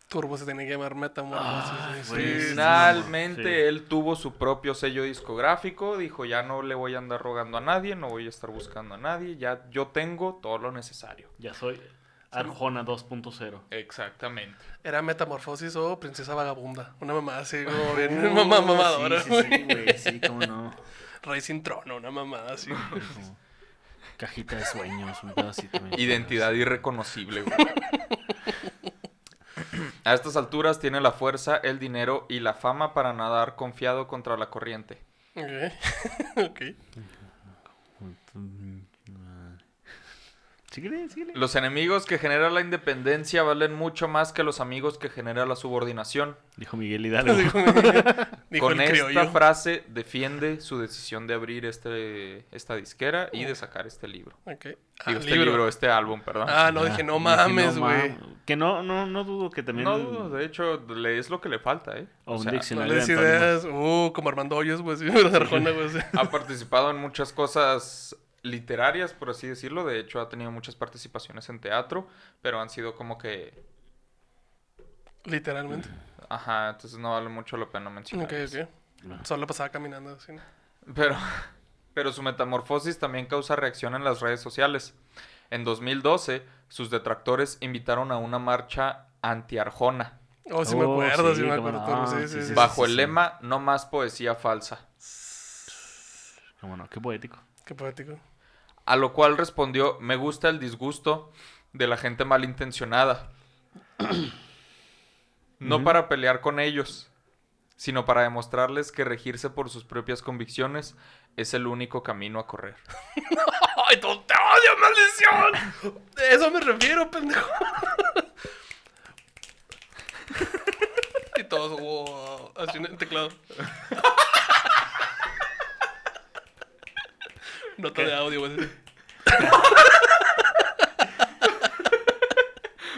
Turbo se tiene que llamar Metamorphosis. Ay, sí. Finalmente sí. él tuvo su propio sello discográfico, dijo ya no le voy a andar rogando a nadie, no voy a estar buscando a nadie, ya yo tengo todo lo necesario. Ya soy Arjona 2.0. Exactamente. Era Metamorfosis o Princesa Vagabunda. Una mamá así como bien mamá mamadora. Sí, sí, sí, güey. Sí, cómo no. Rey sin trono, una mamada así. Cajita de sueños, un pedo así también. Identidad irreconocible. güey. A estas alturas tiene la fuerza, el dinero y la fama para nadar confiado contra la corriente. Ok. ok. Síguele, síguele. Los enemigos que genera la independencia valen mucho más que los amigos que genera la subordinación. Dijo Miguel Hidalgo. Dijo, dijo Con el esta criollo. frase defiende su decisión de abrir este, esta disquera y de sacar este libro. Ok. Ah, Digo, este libro, este álbum, perdón. Ah, no, dije, no Dije, mames, no güey. Que no, no, no dudo que también. no dudo, de hecho, le es lo que le falta, ¿eh? O O un sea, No diccionario les antónimos. ideas. Uh, como Armando Hoyos, güey. Sí. ha participado en muchas cosas literarias, por así decirlo. De hecho, ha tenido muchas participaciones en teatro, pero han sido como que... Literalmente. Ajá, entonces no vale mucho la pena mencionar. Ok, ok. Solo pasaba caminando así. ¿no? Pero, pero su metamorfosis también causa reacción en las redes sociales. En 2012, sus detractores invitaron a una marcha anti-Arjona, Oh, sí me Oh, acuerdo, sí, sí, me acuerdo. no, Sí, sí, sí, sí, sí. bajo el lema No más poesía falsa. Cómo no, qué poético. Qué poético. A lo cual respondió, me gusta el disgusto de la gente malintencionada. no para pelear con ellos, sino para demostrarles que regirse por sus propias convicciones es el único camino a correr. ¡Ay, tú te odio, maldición! De eso me refiero, pendejo. y todos, wow, así en el teclado. Nota de audio, güey.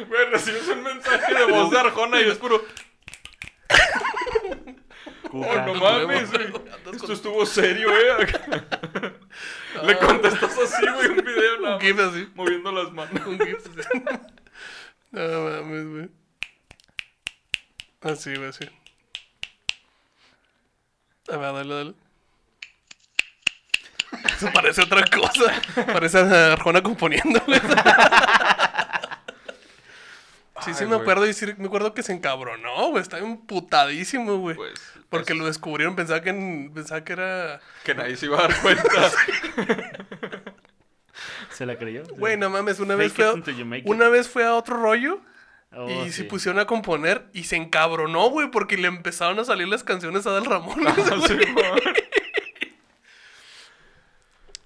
Güey, recibes un mensaje de voz de Arjona y es puro... Cuca. no mames, güey. Esto estuvo serio, eh. Le contestas así, güey, un video nada Un gif así. moviendo las manos. Un gif así. No mames, güey. Así, güey, así. A ver, dale, dale. Eso parece otra cosa. Parece a Arjona componiendo, güey. Sí, sí Ay, me güey. acuerdo y sí me acuerdo que se encabronó, güey. Estaba emputadísimo, güey. Pues, Porque es- lo descubrieron, pensaba que, pensaba que era... Que nadie se iba a dar cuenta. ¿Se la creyó? Güey, no mames, una Fake vez it fue a, una vez fue a otro rollo Oh, y sí. se pusieron a componer y se encabronó, güey, porque le empezaron a salir las canciones a Dal Ramón. Ah,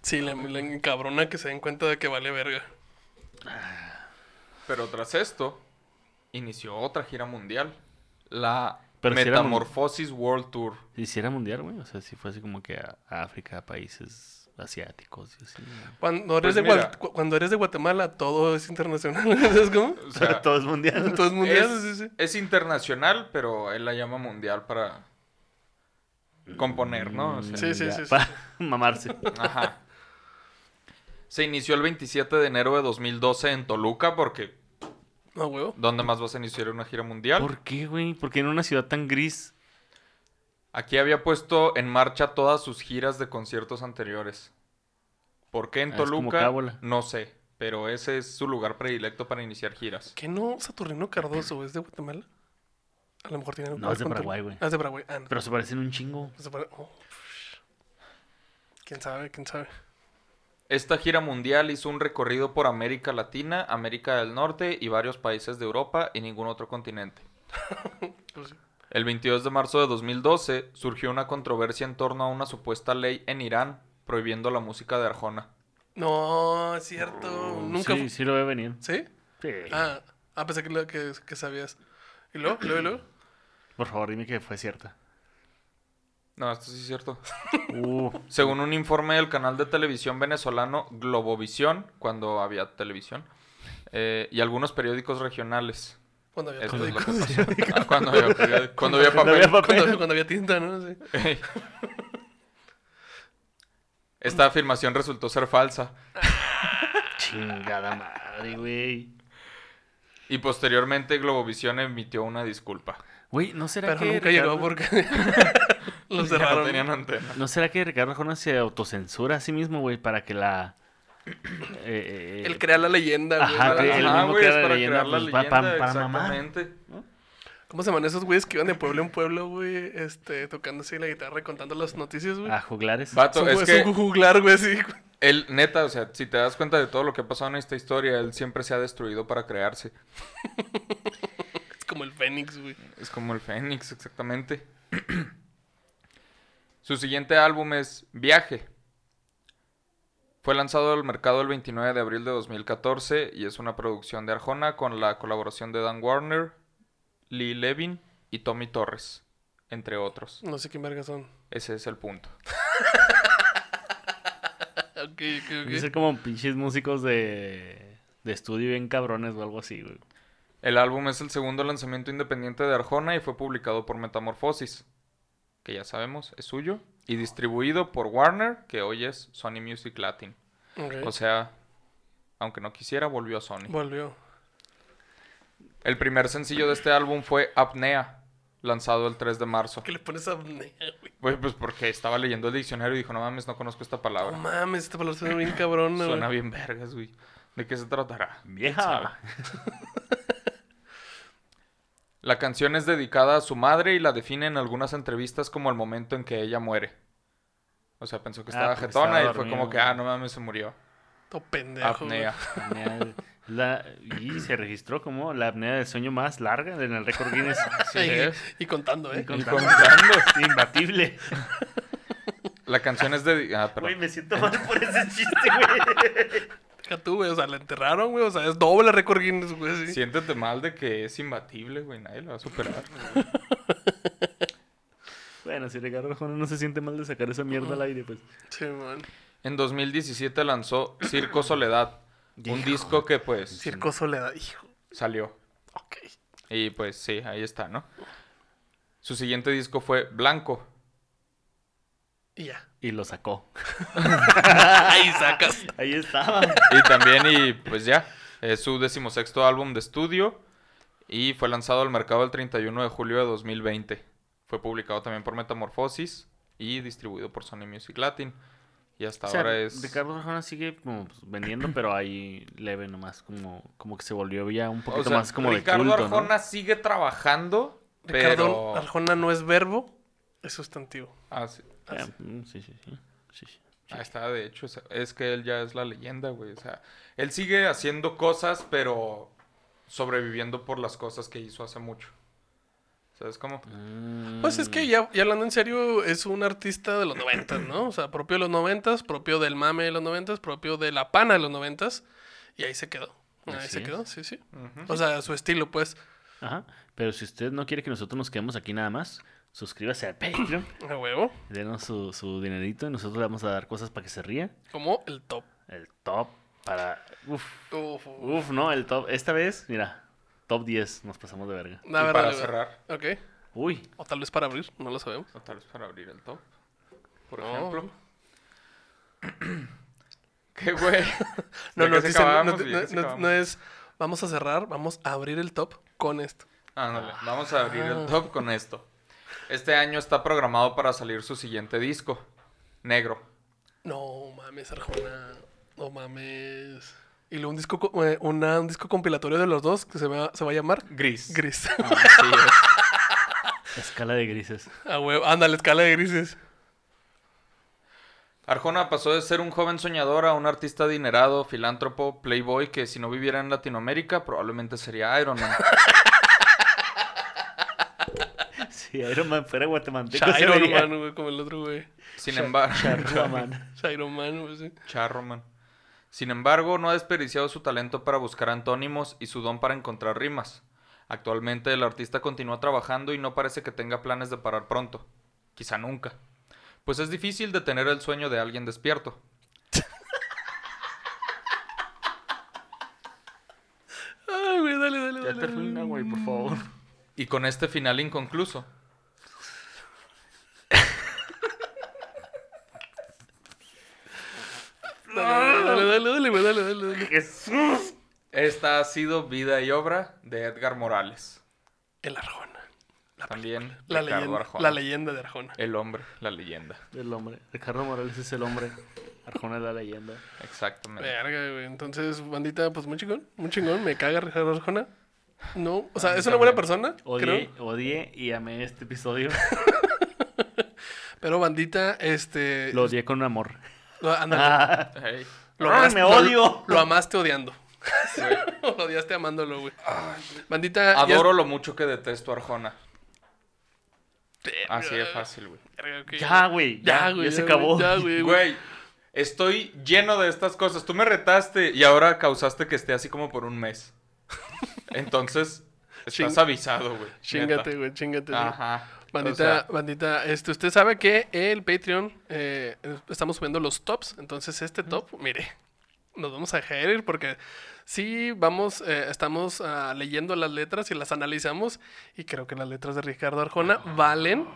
sí, le, le encabrona que se den cuenta de que vale verga. Pero tras esto, inició otra gira mundial. La Pero si era mun- Metamorphosis World Tour. ¿Y si era mundial, güey? O sea, si fue así como que a, a África, a países asiáticos y así. Cuando eres, Pues de, mira. Cu- cuando eres de Guatemala, todo es internacional. ¿Sabes cómo? O sea, Todo es mundial. Todo es mundial, es, sí, sí. es internacional, pero él la llama mundial para componer, ¿no? O sea, Sí, sí, sí, sí. Para mamarse. Ajá. Se inició el 27 de enero de 2012 en Toluca, porque No, huevo. ¿dónde más vas a iniciar una gira mundial? ¿Por qué, güey? Porque en una ciudad tan gris. Aquí había puesto en marcha todas sus giras de conciertos anteriores. ¿Por qué en Ah, Toluca? No sé, pero ese es su lugar predilecto para iniciar giras. ¿Qué no Saturnino Cardoso es de Guatemala? A lo mejor tiene algo No, es de Paraguay, güey. Ah, es de Paraguay. Ah, no. Pero se parecen un chingo. Se pare- oh. ¿Quién sabe? ¿Quién sabe? Esta gira mundial hizo un recorrido por América Latina, América del Norte y varios países de Europa y ningún otro continente. Pues. El 22 de marzo de 2012 surgió una controversia en torno a una supuesta ley en Irán prohibiendo la música de Arjona. No, es cierto. Nunca Sí, sí lo ve venir. ¿Sí? Sí. Ah, ah, pensé que, lo- que, que sabías. ¿Y luego? ¿Y luego? ¿Y luego? Por favor, dime que fue cierta. No, esto sí es cierto. Uh, Según un informe del canal de televisión venezolano Globovisión, cuando había televisión, eh, y algunos periódicos regionales. Cuando había Eso periódicos. Ah, cuando había, cuando había papel. había papel. Cuando, había- cuando había tinta, ¿no? Sí. Esta afirmación resultó ser falsa. chingada madre, güey. Y posteriormente Globovisión emitió una disculpa. Güey, ¿no será Pero que nunca Ricardo- llegó porque lo Ya no cerraron. tenían antena. ¿No será que Ricardo Arjona se autocensura a sí mismo, güey, para que la... eh, eh, Él crea la leyenda, güey. Ajá, para- que él Ajá, mismo güey, es crea la para leyenda, crear la pues, pa- pa- leyenda, para mamar. exactamente. ¿Cómo se llaman esos güeyes que iban de pueblo en pueblo, güey? Este, tocando así la guitarra y contando las noticias, güey. A juglares. Vato, Son- es es que un juglar, güey, así. él, neta, o sea, si te das cuenta de todo lo que ha pasado en esta historia, él siempre se ha destruido para crearse. Es como el Fénix, güey. Es como el Fénix, exactamente. Su siguiente álbum es Viaje. Fue lanzado al mercado el 29 de abril de 2014 y es una producción de Arjona con la colaboración de Dan Warner, Lee Levin y Tommy Torres, entre otros. No sé qué verga son. Ese es el punto. Ok, ok, ok. ser como pinches músicos de, de estudio bien cabrones o algo así, güey. El álbum es el segundo lanzamiento independiente de Arjona y fue publicado por Metamorphosis, que ya sabemos es suyo, y distribuido por Warner, que hoy es Sony Music Latin. O sea, aunque no quisiera, volvió a Sony. Volvió. El primer sencillo de este álbum fue Apnea, lanzado el 3 de marzo. ¿Qué le pones apnea, güey? Pues, pues porque estaba leyendo el diccionario y dijo, no mames, no conozco esta No palabra. mames, esta palabra suena bien cabrón, güey. Suena bien vergas, güey. ¿De qué se tratará? Vieja. La canción es dedicada a su madre y la define en algunas entrevistas como el momento en que ella muere. O sea, pensó que Ah, estaba porque jetona estaba y fue como que, ah, no mames, se murió. Todo pendejo. Apnea. La, y se registró como la apnea del sueño más larga en el récord Guinness. Sí, y, y contando, ¿eh? Y con- contando. Imbatible. La canción es dedicada... Ah, perdón. Güey, me siento mal por ese chiste, güey. Deja tú, güey. O sea, la enterraron, güey. O sea, es doble récord Guinness, güey. Sí. Siéntete mal de que es imbatible, güey. Nadie lo va a superar. Bueno, si Ricardo Arjona no se siente mal de sacar esa mierda al aire, pues. Sí, man. En 2017 lanzó Circo Soledad. Un disco que, pues, Circo Soledad, hijo. salió. Ok. Y pues sí, ahí está, ¿no? Su siguiente disco fue Blanco. Y ya. Y lo sacó. Ahí sacas. Ahí estaba. Y también, y pues ya, es su decimosexto álbum de estudio y fue lanzado al mercado el 31 de julio de 2020. Fue publicado también por Metamorphosis y distribuido por Sony Music Latin. Y hasta O sea, ahora es... Ricardo Arjona sigue como pues, vendiendo, pero ahí leve nomás, como, como que se volvió ya un O poquito sea, más como Ricardo de culto, ¿no? Arjona sigue trabajando, Ricardo pero... Arjona no es verbo, es sustantivo. Ah, sí. Ah, mm, sí, sí, sí. Sí, sí. Ahí está, de hecho, es que él ya es la leyenda, güey. O sea, él sigue haciendo cosas, pero sobreviviendo por las cosas que hizo hace mucho. ¿Sabes cómo? Mm, Pues es que ya, ya hablando en serio, es un artista de los noventas, ¿no? O sea, propio de los noventas, propio del mame de los noventas, propio de la pana de los noventas. Y ahí se quedó. Ahí Así se es. quedó, sí, sí. O sea, su estilo, pues. Ajá. Pero si usted no quiere que nosotros nos quedemos aquí nada más, suscríbase al Patreon, A huevo. denos su, su dinerito y nosotros le vamos a dar cosas para que se ría. Como el top. El top para... Uf, Uf, uf. uf, no, el top. Esta vez, mira, top 10, nos pasamos de verga. Y para cerrar, Ok. Uy, O tal vez para abrir, no lo sabemos. o tal vez para abrir el top, por No. ejemplo. ¿Qué, güey? No, no, dicen- no, no- no- no es. Vamos a cerrar, vamos a abrir el top con esto. Ándale, vamos a abrir Ah. el top con esto. Este año está programado para salir su siguiente disco, Negro. No mames, Arjona. No mames. Y luego un disco, co- eh, una- un disco compilatorio de los dos que se va, se va a llamar Gris. Gris. Ah, sí es. escala de grises. Ah, huevo. Ándale, escala de grises. Arjona pasó de ser un joven soñador a un artista adinerado, filántropo, playboy que si no viviera en Latinoamérica probablemente sería Iron Man. Si Iron Man fuera guatemalteco, sería hermano, güey, como el otro, güey. Sin embargo, Charrua Man. Man, güey, sí. Charro, man. Sin embargo, no ha desperdiciado su talento para buscar antónimos y su don para encontrar rimas. Actualmente el artista continúa trabajando y no parece que tenga planes de parar pronto. Quizá nunca. Pues es difícil detener el sueño de alguien despierto. Ay, güey, dale, dale, Ya dale. termina, güey, por favor. Y con este final inconcluso, Dale, dale, dale, dale, dale, dale, dale. Jesús. esta ha sido vida y obra de Edgar Morales. El Arjona. También La Ricardo leyenda, Arjona. la leyenda de Arjona. El hombre, la leyenda. El hombre. Ricardo Morales es el hombre. Arjona es la leyenda. Exactamente. Verga, güey. Entonces, bandita, pues muy chingón. Muy chingón. Me caga Ricardo Arjona. No, o sea, es una buena persona, Odié, creo. odié y amé este episodio. Pero bandita, este. Lo odié con amor. Lo- ándale. Ah, Lo ¡Ay, amaste- me odio! Lo, amaste odiando. güey. lo odiaste amándolo, güey. Bandita. ya- Adoro lo mucho que detesto a Arjona. Así de fácil, güey. verga, ok. Ya, güey. Ya, ya, se acabó. güey, Ya, güey, güey. Güey, estoy lleno de estas cosas. Tú me retaste y ahora causaste que esté así como por un mes. Entonces, estás Ching- avisado, güey. Chingate, güey, chingate. güey. Ajá. Bandita, O sea, bandita, este, usted sabe que el Patreon eh, estamos subiendo los tops, entonces este top, mire, nos vamos a dejar ir porque sí vamos, eh, estamos ah, leyendo las letras y las analizamos y creo que las letras de Ricardo Arjona valen,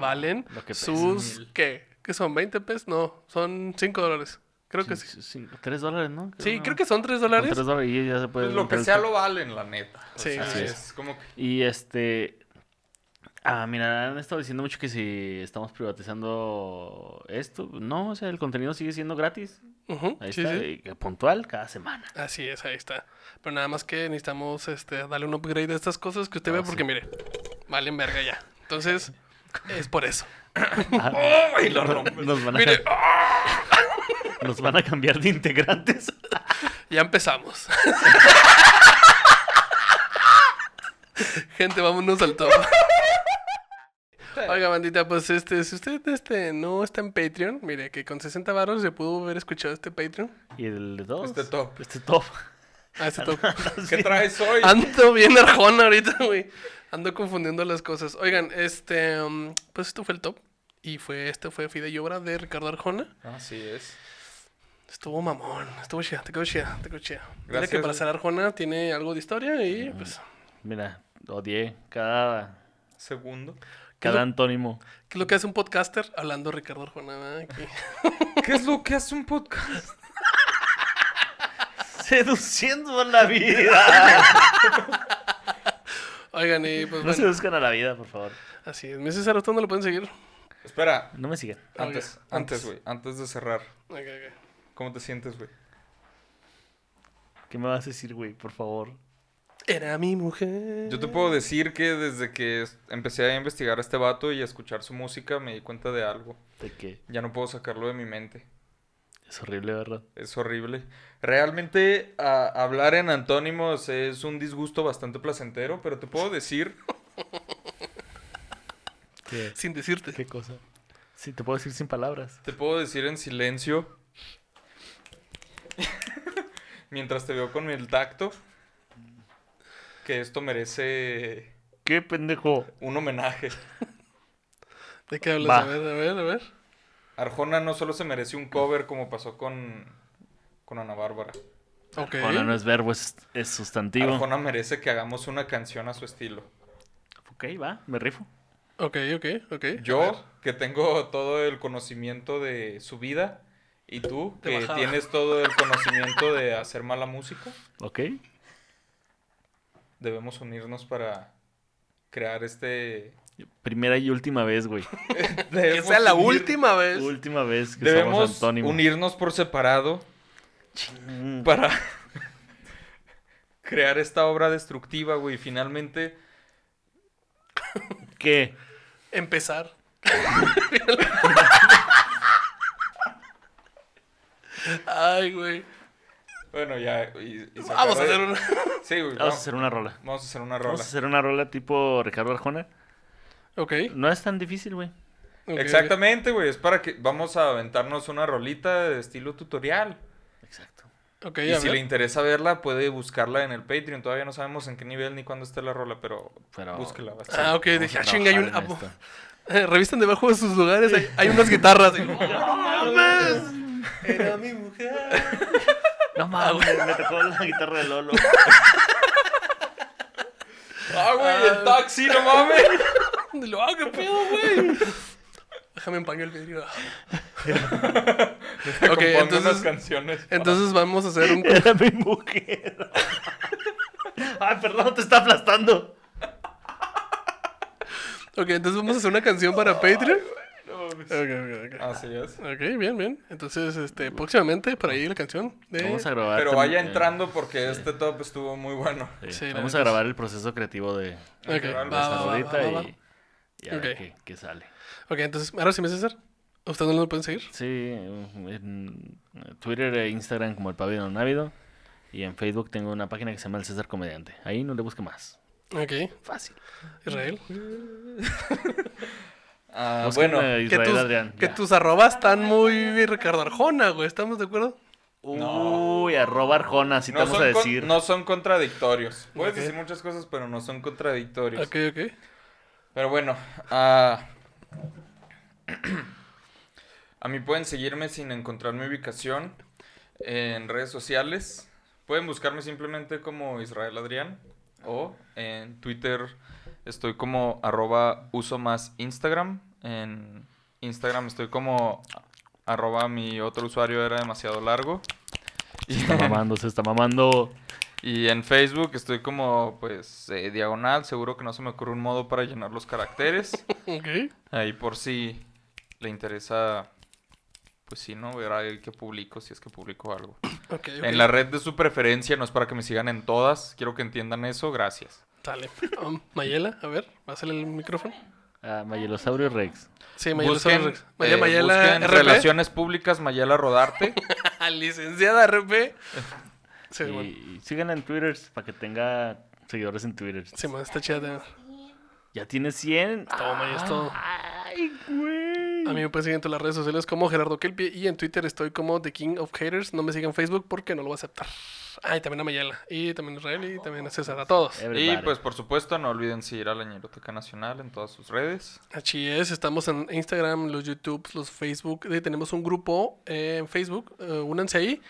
valen Lo que sus. ¿qué? ¿Qué son? ¿20 pesos? No, son 5 dólares. Creo que sí. Tres dólares, ¿no? Sí, creo que son 3 dólares. Tres dólares y ya se puede. pues lo que el sea lo valen, la neta. O Sí, sea, sí, es como que... Y este. Ah, mira, han estado diciendo mucho que si estamos privatizando esto. No, o sea, el contenido sigue siendo gratis. Ujú, Ahí sí, está, sí. y puntual cada semana. Así es, ahí está. Pero nada más que necesitamos este, darle un upgrade a estas cosas que usted Ah, ve sí. porque mire, valen verga ya. Entonces, es por eso. ¡Ay, lo rompes! Nos van a, Mire, nos van a cambiar de integrantes. ya empezamos. Gente, vámonos al top. Oiga, bandita, pues este, si usted este, no está en Patreon, mire que con 60 baros se pudo haber escuchado este Patreon. Y el de todos. Este top. Este top. Ah, este top. ¿Qué traes hoy? Ando bien arjona ahorita, güey. Ando confundiendo las cosas. Oigan, este, um, pues esto fue el top. Y fue, este fue Fide y Obra de Ricardo Arjona. Así es. Estuvo mamón, estuvo chida, te quedó chida, te quedó chida. Mira que para güey. ser Arjona tiene algo de historia y pues Mira, odié cada. Segundo. Cada lo- antónimo. ¿Qué es lo que hace un podcaster? Hablando Ricardo Arjona. Aquí. ¿Qué es lo que hace un podcast? Seduciendo a la vida. Oigan, y pues No bueno, seduzcan a la vida, por favor. así es. Mi César, ¿a ¿dónde lo pueden seguir? Espera, No me sigan. antes, antes, güey, antes de cerrar. Ok, ok. ¿Cómo te sientes, güey? ¿Qué me vas a decir, güey? Por favor. Era mi mujer. Yo te puedo decir que desde que empecé a investigar a este vato y a escuchar su música me di cuenta de algo. De que Ya no puedo sacarlo de mi mente. es horrible, ¿verdad? Es horrible. Realmente a- hablar en antónimos es un disgusto bastante placentero, pero te puedo decir ¿Qué? Sin decirte. ¿Qué cosa? Sí, te puedo decir sin palabras. Te puedo decir en silencio. mientras te veo con el tacto. Que esto merece ¿Qué pendejo? un homenaje. ¿De qué hablas? Va. A ver, a ver, a ver. Arjona no solo se merece un cover como pasó con, con Ana Bárbara. Ok. Ahora no es verbo, es, es sustantivo. Arjona merece que hagamos una canción a su estilo. Ok, va, me rifo. Ok, ok, ok. Yo, que tengo todo el conocimiento de su vida, y tú, que tienes todo el conocimiento de hacer mala música, Ok. Debemos unirnos para crear este... Primera y última vez, güey. Que sea la unir- última vez. última vez que somos Debemos unirnos por separado Mm. para crear esta obra destructiva, güey. Finalmente, ¿Qué? Empezar. Ay, güey. Bueno, ya... y- y sacar Vamos a hacer una. Sí, güey. Vamos a Vamos, hacer una rola. vamos a hacer una Vamos rola. a hacer una rola tipo Ricardo Arjona. Ok. No es tan difícil, güey. Exactamente, güey. Es para que... Vamos a aventarnos una rolita de estilo tutorial. Exacto. Ok, y si ver. le interesa verla, puede buscarla en el Patreon. Todavía no sabemos en qué nivel ni cuándo esté la rola, pero, Pero- búsquela. a Ah, ok. Vamos Dije, ah, chinga, hay un. eh, Revisten debajo de sus lugares. Hay, hay unas guitarras. Y, ¡No mames! Era mi mujer. No mames, me tocó la guitarra de Lolo. ¡Ah, güey! ¡El taxi, no mames! Lo hago, ¿qué pedo, güey? Déjame empañar el vidrio. ok, unas entonces. canciones. Entonces vamos a hacer un. Era mi mujer. Ay, perdón, te está aplastando. Ok, entonces vamos a hacer una canción para Patreon. Ok, ok, ok. Así es. Ok, bien, bien. Entonces, este, próximamente, por ahí la canción de... Vamos a grabar. Pero tam- vaya entrando porque este top estuvo muy bueno. sí, Sí, Vamos a grabar el proceso creativo de, de Ok, de va. y, y a ver Ok. qué, qué sale. Ok, entonces, ahora sí me César. ¿Ustedes no lo pueden seguir? Sí, en Twitter e Instagram como el pabellón návido. Y en Facebook tengo una página que se llama El César Comediante. Ahí no le busque más. Ok. Fácil. Israel. Ah, bueno, Que, tus, Adrián. que tus arrobas están muy Ricardo Arjona, güey. ¿Estamos de acuerdo? Uy, arroba Arjona, te no vamos a con- decir. no son contradictorios. Puedes decir muchas cosas, pero no son contradictorios. Ok, ok. Pero bueno, ah, a mí pueden seguirme sin encontrar mi ubicación en redes sociales. Pueden buscarme simplemente como Israel Adrián o en Twitter estoy como arroba uso más Instagram. En Instagram estoy como arroba mi otro usuario era demasiado largo. Se está mamando, se está mamando. Y en Facebook estoy como, pues, eh, diagonal. Seguro que no se me ocurre un modo para llenar los caracteres. Ok. Ahí por si le interesa, pues sí, ¿no? Ver ahí que publico, si es que publico algo. En la red de su preferencia, no es para que me sigan en todas. Quiero que entiendan eso, gracias. Sale. Um, Mayela, a ver, pásale el micrófono. Ah, Mayelosaurio Rex. Sí, Mayela Busquen, Soros. eh, Mayela, Mayela busquen RP. Relaciones Públicas Mayela Rodarte. Licenciada RP. Sí, y, bueno. y en Twitter para que tenga seguidores en Twitter. Sí, man, está chida. Ya tiene 100. Toma, ya es todo. Ay, güey. A mí me pueden seguir en todas las redes sociales como Gerardo Kelpie y en Twitter estoy como The King of Haters. No me sigan en Facebook porque no lo voy a aceptar. Ah, y también a Mayela. Y también a Israel y también a César. A todos. y pues, por supuesto, no olviden seguir a la Ñeroteca Nacional en todas sus redes. Así es, estamos en Instagram, los YouTube, los Facebook. eh, tenemos un grupo eh, en Facebook. eh, únanse ahí.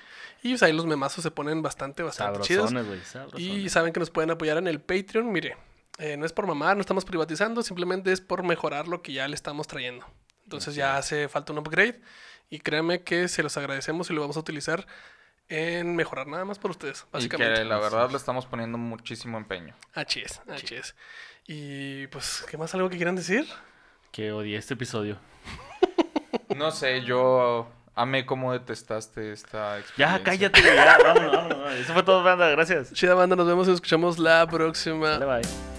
Y pues, ahí los memazos se ponen bastante, bastante chidos. Y saben que nos pueden apoyar en el Patreon. Mire, Eh, no es por mamar, no estamos privatizando, simplemente es por mejorar lo que ya le estamos trayendo. Entonces ya hace falta un upgrade y créanme que se los agradecemos y lo vamos a utilizar en mejorar nada más por ustedes, Y básicamente. que la verdad le estamos poniendo muchísimo empeño. Así es, así es. Y pues, ¿qué más algo que quieran decir? Que odié este episodio. No sé, yo amé cómo detestaste esta experiencia. Ya, cállate, ya, vámonos, vámonos. Eso fue todo, banda, gracias. Chida banda, nos vemos y nos escuchamos la próxima. Dale, bye.